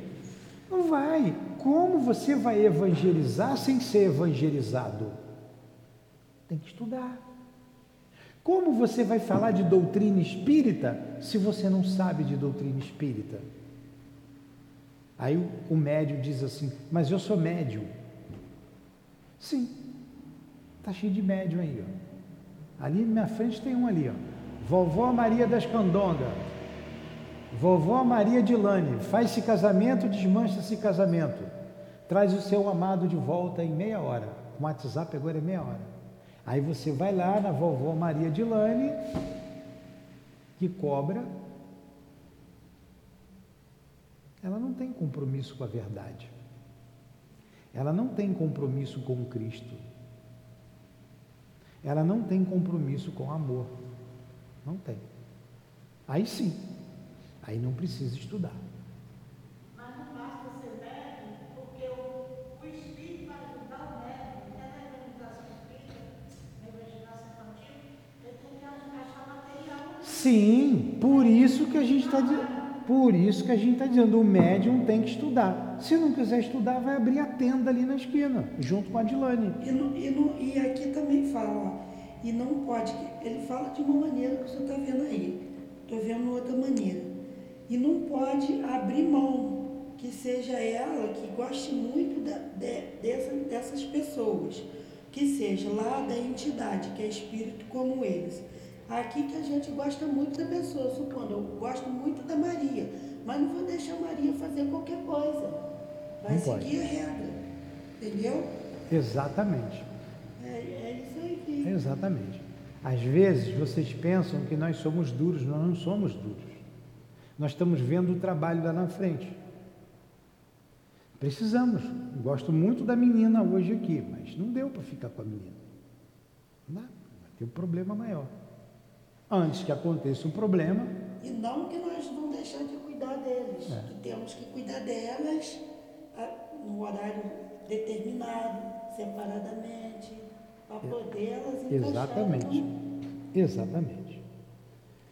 Não vai. Como você vai evangelizar sem ser evangelizado? Tem que estudar. Como você vai falar de doutrina espírita se você não sabe de doutrina espírita? Aí o, o médio diz assim: Mas eu sou médium. Sim, está cheio de médium aí. Ó. Ali na minha frente tem um ali, ó. Vovó Maria das Candonga. Vovó Maria Dilane, faz-se casamento, desmancha-se casamento. Traz o seu amado de volta em meia hora. O WhatsApp agora é meia hora. Aí você vai lá na vovó Maria Dilane, que cobra. Ela não tem compromisso com a verdade. Ela não tem compromisso com Cristo. Ela não tem compromisso com o amor. Não tem. Aí sim. Aí não precisa estudar. Mas não basta ser médium, porque o, o espírito vai ajudar o médium, até na evangelização espírita, na evangelização infantil, ele tem que achar material. Sim, por isso que a gente está por isso que a gente está dizendo, o médium tem que estudar. Se não quiser estudar, vai abrir a tenda ali na esquina, junto com a Dilane. E, no- e no- e aqui também fala, ó, e não pode, ele fala de uma maneira que senhor está vendo aí, estou vendo outra maneira. E não pode abrir mão, que seja ela que goste muito da- de- dessa- dessas pessoas, que seja lá da entidade, que é espírito como eles. Aqui que a gente gosta muito da pessoa, supondo, eu gosto muito da Maria, mas não vou deixar a Maria fazer qualquer coisa. Vai Não pode. seguir a regra, entendeu? Exatamente. É, é isso aí. Exatamente. Às vezes vocês pensam que nós somos duros, nós não somos duros. Nós estamos vendo o trabalho lá na frente. Precisamos. Gosto muito da menina hoje aqui, mas não deu para ficar com a menina. Não dá. Vai ter um problema maior. Antes que aconteça um problema, E não que nós vamos deixar de cuidar deles, É. que temos que cuidar delas no horário determinado, separadamente, para poder elas exatamente. Exatamente.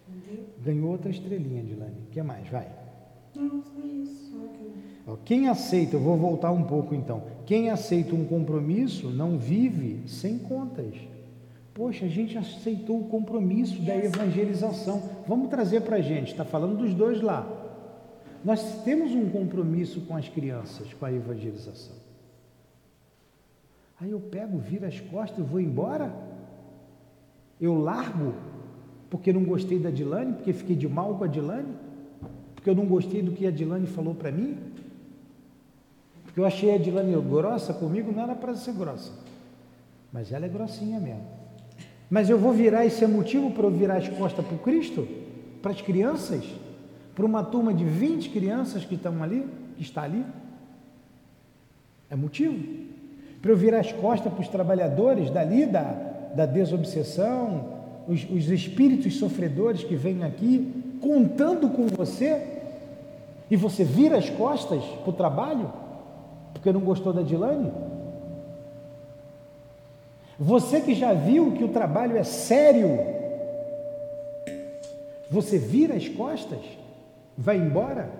Entendeu? Ganhou outra estrelinha, Dilane. O que mais? Vai. Não, só isso. Só que Quem aceita, eu vou voltar um pouco então. Quem aceita um compromisso não vive sem contas. Poxa, a gente aceitou o compromisso da evangelização. Vamos trazer para a gente, está falando dos dois lá. Nós temos um compromisso com as crianças, com a evangelização. Aí eu pego, viro as costas e vou embora? Eu largo porque não gostei da Dilane, porque fiquei de mal com a Dilane? Porque eu não gostei do que a Dilane falou para mim? Porque eu achei a Dilane grossa comigo, não era para ser grossa. Mas ela é grossinha mesmo. Mas eu vou virar, esse é motivo para eu virar as costas para o Cristo? Para as crianças? Para uma turma de 20 crianças que estão ali, que está ali? É motivo? Para eu virar as costas para os trabalhadores dali, da, da desobsessão, os, os espíritos sofredores que vêm aqui, contando com você, e você vira as costas para o trabalho, porque não gostou da Dilane? Você que já viu que o trabalho é sério, você vira as costas, vai embora?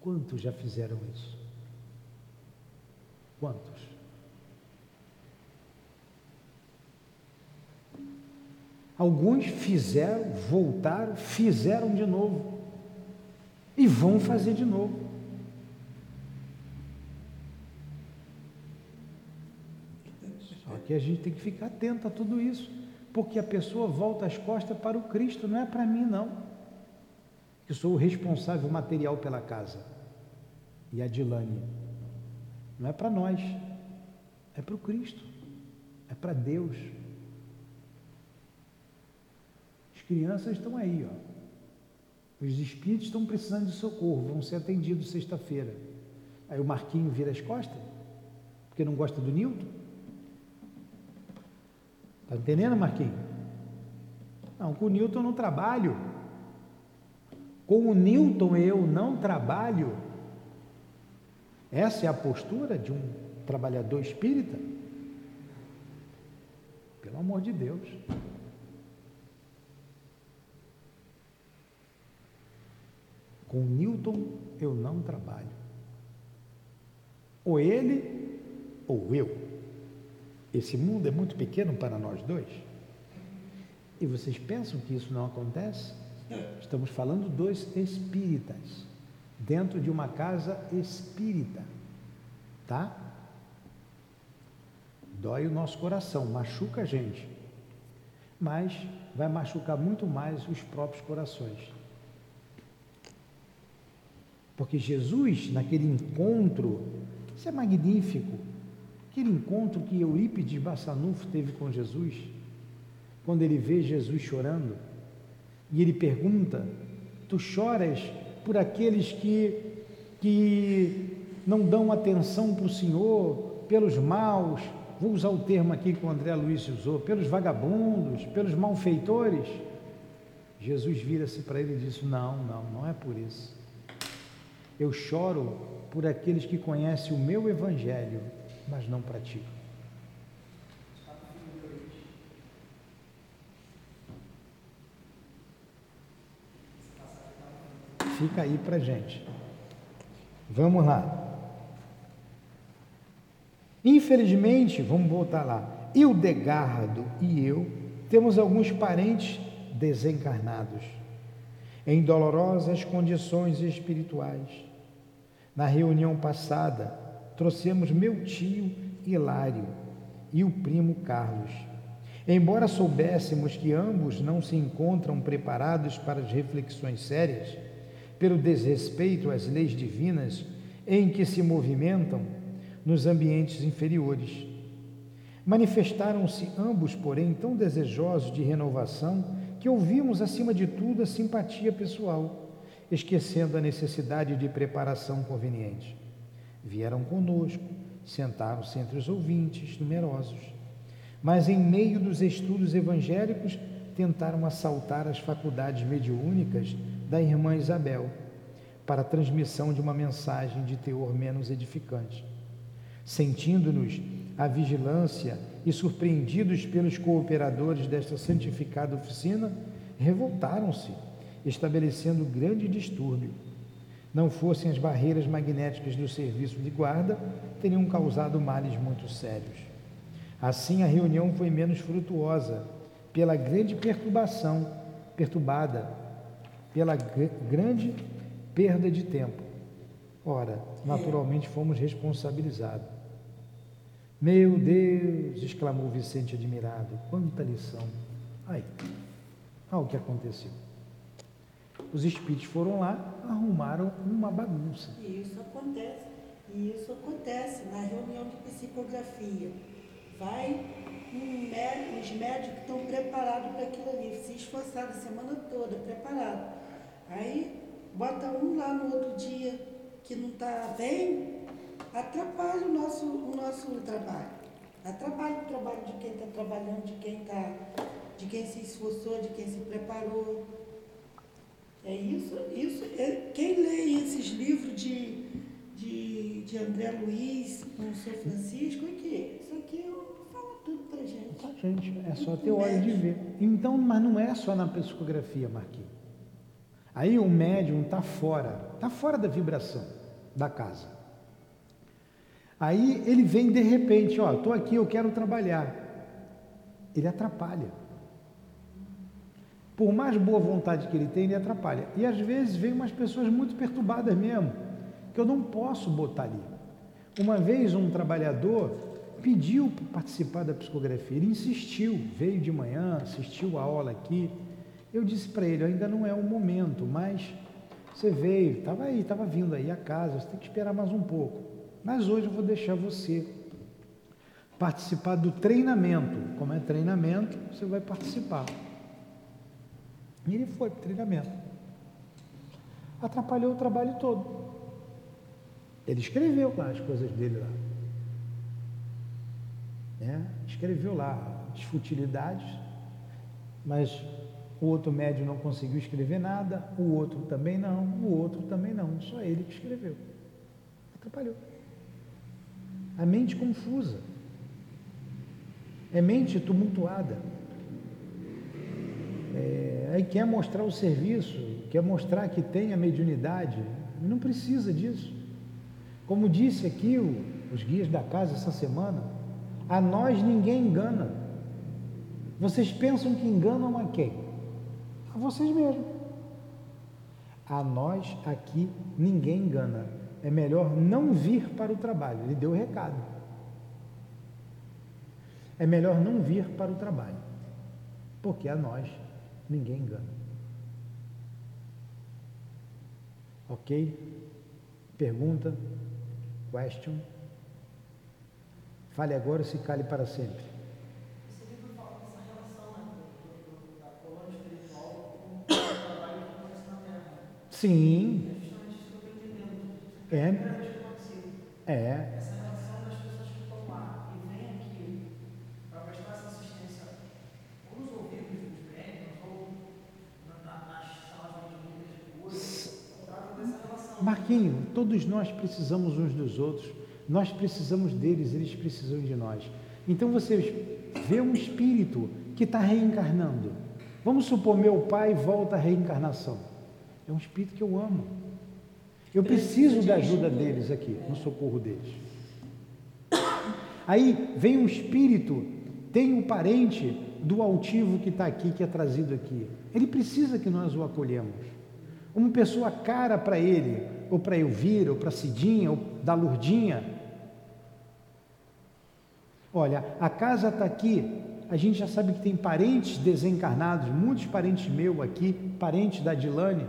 Quantos já fizeram isso? Quantos? Alguns fizeram, voltaram, fizeram de novo e vão fazer de novo. Que a gente tem que ficar atento a tudo isso, porque a pessoa volta as costas para o Cristo, não é para mim, não. Eu sou o responsável material pela casa. E a Dilane. Não é para nós, é para o Cristo, é para Deus. As crianças estão aí, ó. Os espíritos estão precisando de socorro, vão ser atendidos sexta-feira. Aí o Marquinho vira as costas, porque não gosta do Nilton. Está entendendo, Marquinho? Não, com o Newton eu não trabalho. Com o Newton eu não trabalho. Essa é a postura de um trabalhador espírita? Pelo amor de Deus. Com Newton eu não trabalho. Ou ele ou eu. Esse mundo é muito pequeno para nós dois. E vocês pensam que isso não acontece? Estamos falando dos espíritas, dentro de uma casa espírita, tá? Dói o nosso coração, machuca a gente, mas vai machucar muito mais os próprios corações. Porque Jesus, naquele encontro, isso é magnífico, Aquele encontro que Eurípides Bassanufo teve com Jesus, quando ele vê Jesus chorando, e ele pergunta: Tu choras por aqueles que, que não dão atenção para o Senhor, pelos maus, vou usar o termo aqui que o André Luiz usou, pelos vagabundos, pelos malfeitores? Jesus vira-se para ele e diz: Não, não, não é por isso. Eu choro por aqueles que conhecem o meu Evangelho mas não praticam. Fica aí para gente. Vamos lá. Infelizmente, vamos voltar lá. Hildegardo e eu temos alguns parentes desencarnados, em dolorosas condições espirituais. Na reunião passada, trouxemos meu tio Hilário e o primo Carlos. Embora soubéssemos que ambos não se encontram preparados para as reflexões sérias, pelo desrespeito às leis divinas em que se movimentam nos ambientes inferiores. Manifestaram-se ambos, porém, tão desejosos de renovação que ouvimos, acima de tudo, a simpatia pessoal, esquecendo a necessidade de preparação conveniente. Vieram conosco, sentaram-se entre os ouvintes, numerosos. Mas, em meio dos estudos evangélicos, tentaram assaltar as faculdades mediúnicas da irmã Isabel, para a transmissão de uma mensagem de teor menos edificante. Sentindo-nos a vigilância e surpreendidos pelos cooperadores desta santificada oficina, revoltaram-se, estabelecendo grande distúrbio não fossem as barreiras magnéticas do serviço de guarda, teriam causado males muito sérios. Assim, a reunião foi menos frutuosa pela grande perturbação, perturbada, pela grande perda de tempo. Ora, naturalmente fomos responsabilizados. Meu Deus! exclamou Vicente admirado. Quanta lição! Ai, olha o que aconteceu. Os espíritos foram lá, arrumaram uma bagunça. E isso acontece, e isso acontece na reunião de psicografia. Vai um médico, os médicos estão preparados para aquilo ali, se esforçaram a semana toda, preparado. Aí bota um lá no outro dia que não está bem, atrapalha o nosso, o nosso trabalho. Atrapalha o trabalho de quem está trabalhando, de quem está, de quem se esforçou, de quem se preparou. É isso, isso. É, quem lê esses livros de, de, de André Luiz, com São Francisco, é que isso aqui fala tudo pra gente. Tá, gente, é só ter olho de ver. Então, mas não é só na psicografia, Marquinhos. Aí o médium está fora, está fora da vibração da casa. Aí ele vem de repente, ó, estou aqui, eu quero trabalhar. Ele atrapalha. Por mais boa vontade que ele tem, ele atrapalha. E às vezes vem umas pessoas muito perturbadas mesmo, que eu não posso botar ali. Uma vez um trabalhador pediu para participar da psicografia, ele insistiu, veio de manhã, assistiu a aula aqui. Eu disse para ele, ainda não é o momento, mas você veio, estava aí, estava vindo aí a casa, você tem que esperar mais um pouco. Mas hoje eu vou deixar você participar do treinamento. Como é treinamento, você vai participar. E ele foi para o treinamento. Atrapalhou o trabalho todo. Ele escreveu lá as coisas dele lá. Né? Escreveu lá as futilidades, mas o outro médio não conseguiu escrever nada, o outro também não, o outro também não, só ele que escreveu. Atrapalhou. A mente confusa. É mente tumultuada. É, aí quer mostrar o serviço, quer mostrar que tem a mediunidade. Não precisa disso. Como disse aqui o, os guias da casa essa semana, a nós ninguém engana. Vocês pensam que enganam a quem? A vocês mesmos. A nós aqui ninguém engana. É melhor não vir para o trabalho. Ele deu o recado. É melhor não vir para o trabalho. Porque a nós ninguém engana. Ok? Pergunta? Question? Fale agora, se cale para sempre. Sim. É. É. Essa relação das pessoas que estão lá e vêm aqui para prestar essa assistência ou nos ouvidos dos médicos ou nas salas de cura, trata dessa todos nós precisamos uns dos outros, nós precisamos deles, eles precisam de nós. Então você vê um espírito que está reencarnando. Vamos supor, meu pai volta à reencarnação. É um espírito que eu amo. Eu preciso da ajuda deles aqui, no socorro deles. Aí vem um espírito, tem um parente do altivo que está aqui, que é trazido aqui. Ele precisa que nós o acolhemos. Uma pessoa cara para ele, ou para Elvira, ou para Cidinha, ou da Lurdinha. Olha, a casa está aqui, a gente já sabe que tem parentes desencarnados, muitos parentes meus aqui, parentes da Dilane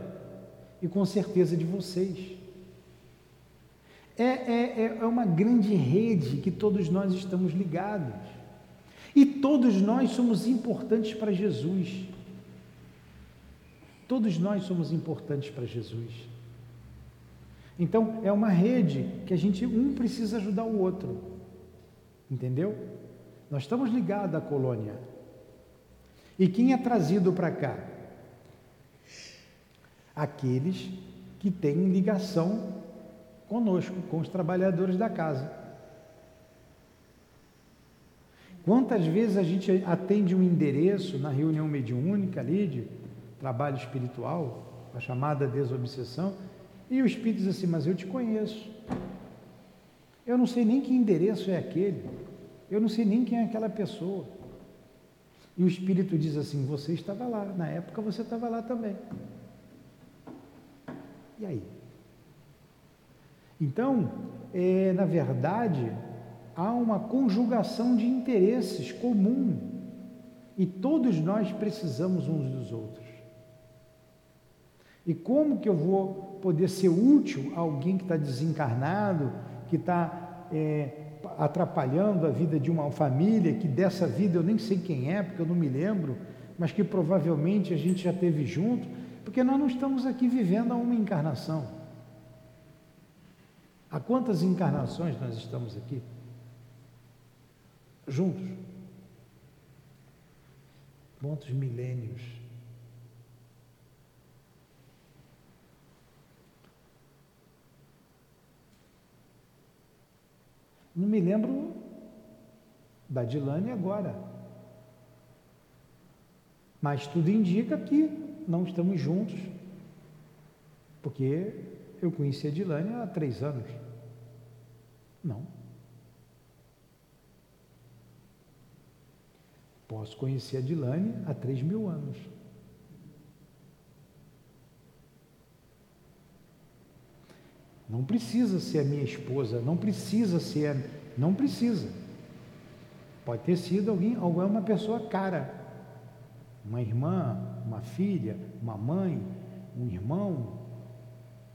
e com certeza de vocês. É, é, é, é uma grande rede que todos nós estamos ligados. E todos nós somos importantes para Jesus. Todos nós somos importantes para Jesus. Então, é uma rede que a gente, um precisa ajudar o outro. Entendeu? Nós estamos ligados à colônia. E quem é trazido para cá? aqueles que têm ligação conosco, com os trabalhadores da casa. Quantas vezes a gente atende um endereço na reunião mediúnica de trabalho espiritual, a chamada desobsessão, e o espírito diz assim: Mas eu te conheço. Eu não sei nem que endereço é aquele. Eu não sei nem quem é aquela pessoa. E o espírito diz assim: Você estava lá, na época você estava lá também. E aí? Então, é, na verdade, há uma conjugação de interesses comum e todos nós precisamos uns dos outros. E como que eu vou poder ser útil a alguém que está desencarnado, que está é, atrapalhando a vida de uma família, que dessa vida eu nem sei quem é, porque eu não me lembro, mas que provavelmente a gente já teve junto, porque nós não estamos aqui vivendo a uma encarnação. Há quantas encarnações nós estamos aqui? Juntos? Quantos milênios? Não me lembro da Dilane agora. Mas tudo indica que não estamos juntos, porque eu conheci a Dilane há três anos. Não. Posso conhecer a Dilane há três mil anos. Não precisa ser a minha esposa, não precisa ser, não precisa. Pode ter sido alguém, alguma pessoa cara, uma irmã, uma filha, uma mãe, um irmão,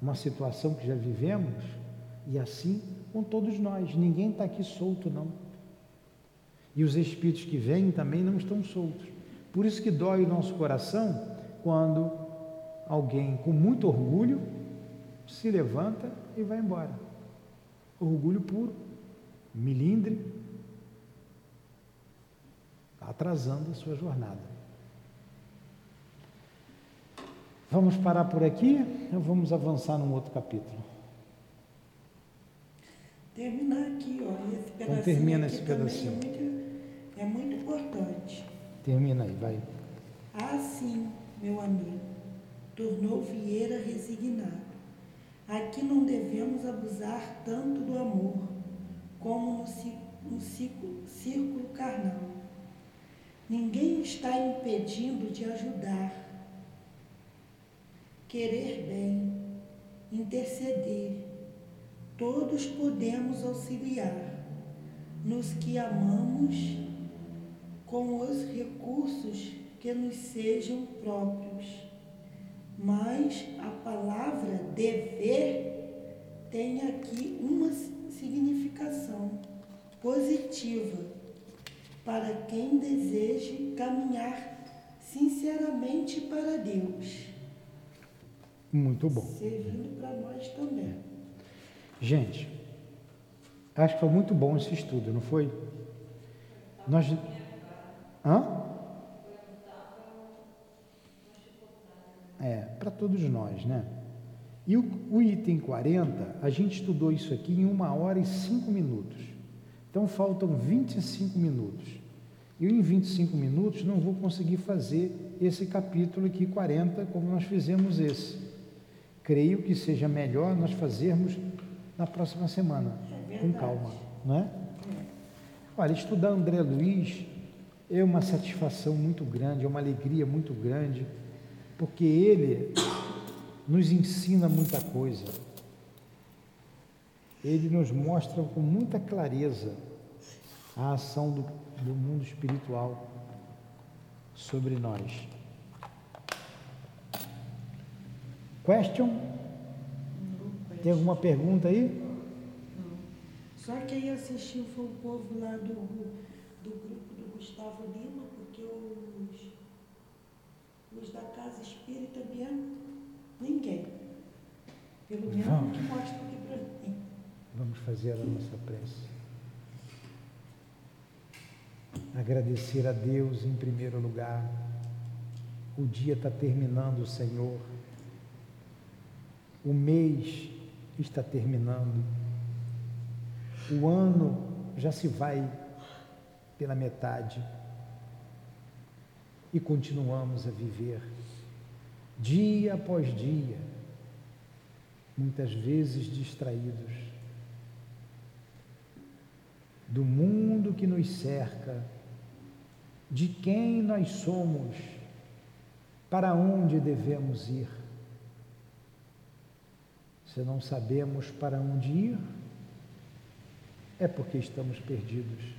uma situação que já vivemos, e assim com todos nós. Ninguém está aqui solto, não. E os espíritos que vêm também não estão soltos. Por isso que dói o nosso coração quando alguém com muito orgulho se levanta e vai embora. Orgulho puro, milindre, atrasando a sua jornada. Vamos parar por aqui ou vamos avançar num outro capítulo? Terminar aqui, ó, esse pedacinho. Então termina esse pedacinho. É muito, é muito importante. Termina aí, vai. Assim, meu amigo, tornou Vieira resignado. Aqui não devemos abusar tanto do amor como no, ci- no ciclo- círculo carnal. Ninguém está impedindo de ajudar, querer bem, interceder. Todos podemos auxiliar nos que amamos com os recursos que nos sejam próprios. Mas a palavra dever tem aqui uma significação positiva para quem deseje caminhar sinceramente para Deus, Muito bom. servindo para nós também. Gente, acho que foi muito bom esse estudo, não foi? Nós. Hã? É, para todos nós, né? E o, o item 40, a gente estudou isso aqui em uma hora e cinco minutos. Então faltam 25 minutos. E eu, em 25 minutos, não vou conseguir fazer esse capítulo aqui 40 como nós fizemos esse. Creio que seja melhor nós fazermos na próxima semana, É com calma, não é? Olha, estudar André Luiz é uma satisfação muito grande, é uma alegria muito grande, porque ele nos ensina muita coisa. Ele nos mostra com muita clareza a ação do, do mundo espiritual sobre nós. Question? Tem alguma pergunta aí? Só quem assistiu foi o povo lá do, do grupo do Gustavo Lima, os da Casa Espírita mesmo, ninguém. Pelo menos Vamos. que mostra aqui para mim. Vamos fazer a nossa prece. Agradecer a Deus em primeiro lugar. O dia está terminando, Senhor. O mês está terminando. O ano já se vai pela metade. E continuamos a viver, dia após dia, muitas vezes distraídos do mundo que nos cerca, de quem nós somos, para onde devemos ir. Se não sabemos para onde ir, é porque estamos perdidos.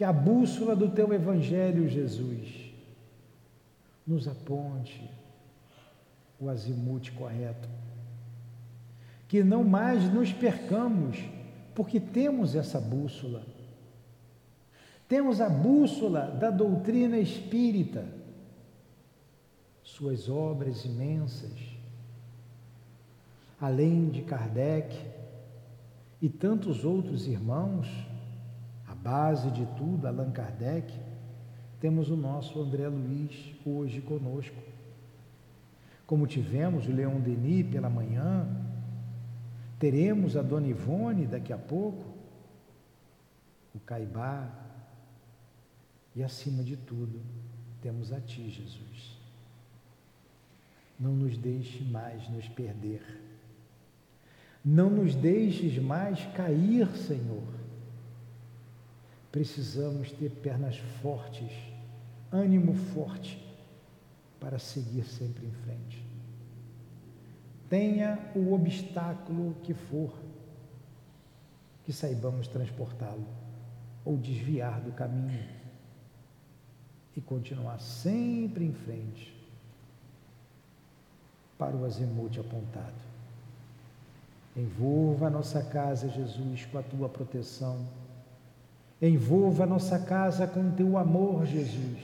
Que a bússola do teu Evangelho, Jesus, nos aponte o azimute correto. Que não mais nos percamos, porque temos essa bússola. Temos a bússola da doutrina espírita, suas obras imensas, além de Kardec e tantos outros irmãos, base de tudo, Allan Kardec, temos o nosso André Luiz hoje conosco. Como tivemos o Leão Denis pela manhã, teremos a Dona Ivone daqui a pouco, o Caibá, e acima de tudo, temos a Ti, Jesus. Não nos deixe mais nos perder. Não nos deixes mais cair, Senhor. Precisamos ter pernas fortes, ânimo forte para seguir sempre em frente. Tenha o obstáculo que for, que saibamos transportá-lo ou desviar do caminho e continuar sempre em frente para o azimuth apontado. Envolva a nossa casa, Jesus, com a tua proteção. Envolva nossa casa com teu amor, Jesus.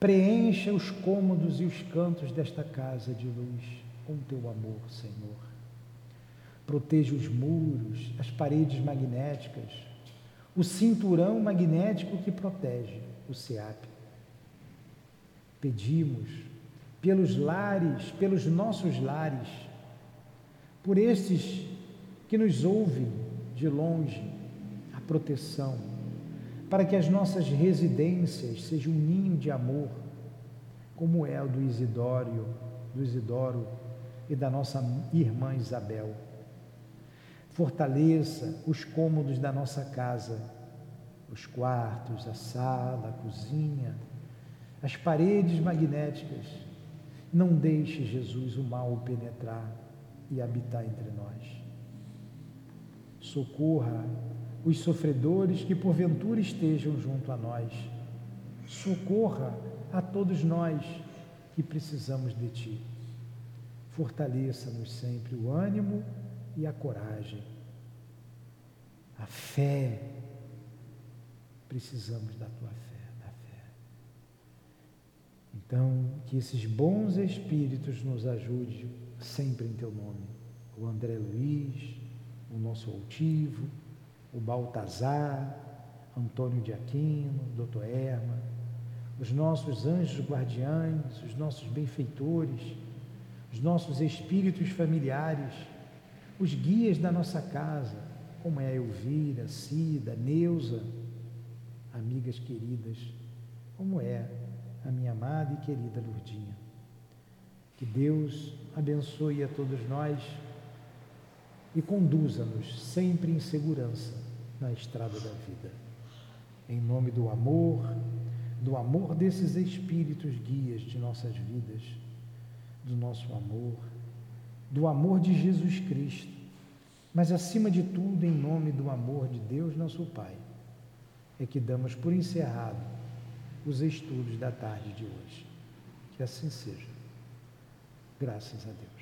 Preencha os cômodos e os cantos desta casa de luz com teu amor, Senhor. Proteja os muros, as paredes magnéticas, o cinturão magnético que protege o SEAP. Pedimos pelos lares, pelos nossos lares, por estes que nos ouvem de longe, proteção, para que as nossas residências sejam um ninho de amor, como é o do Isidório, do Isidoro e da nossa irmã Isabel. Fortaleça os cômodos da nossa casa os quartos, a sala, a cozinha, as paredes magnéticas. Não deixe, Jesus, o mal penetrar e habitar entre nós. Socorra os sofredores que porventura estejam junto a nós. Socorra a todos nós que precisamos de Ti. Fortaleça-nos sempre o ânimo e a coragem, a fé precisamos da tua fé, da fé. Então, que esses bons espíritos nos ajudem sempre em teu nome. O André Luiz, o nosso altivo, o Baltazar, Antônio de Aquino, Doutor Erma, os nossos anjos guardiães, os nossos benfeitores, os nossos espíritos familiares, os guias da nossa casa, como é a Elvira, Cida, Neuza, amigas queridas, como é a minha amada e querida Lurdinha. Que Deus abençoe a todos nós e conduza-nos sempre em segurança na estrada da vida. Em nome do amor, do amor desses espíritos guias de nossas vidas, do nosso amor, do amor de Jesus Cristo, mas acima de tudo, em nome do amor de Deus, nosso Pai é que damos por encerrado os estudos da tarde de hoje. Que assim seja. Graças a Deus.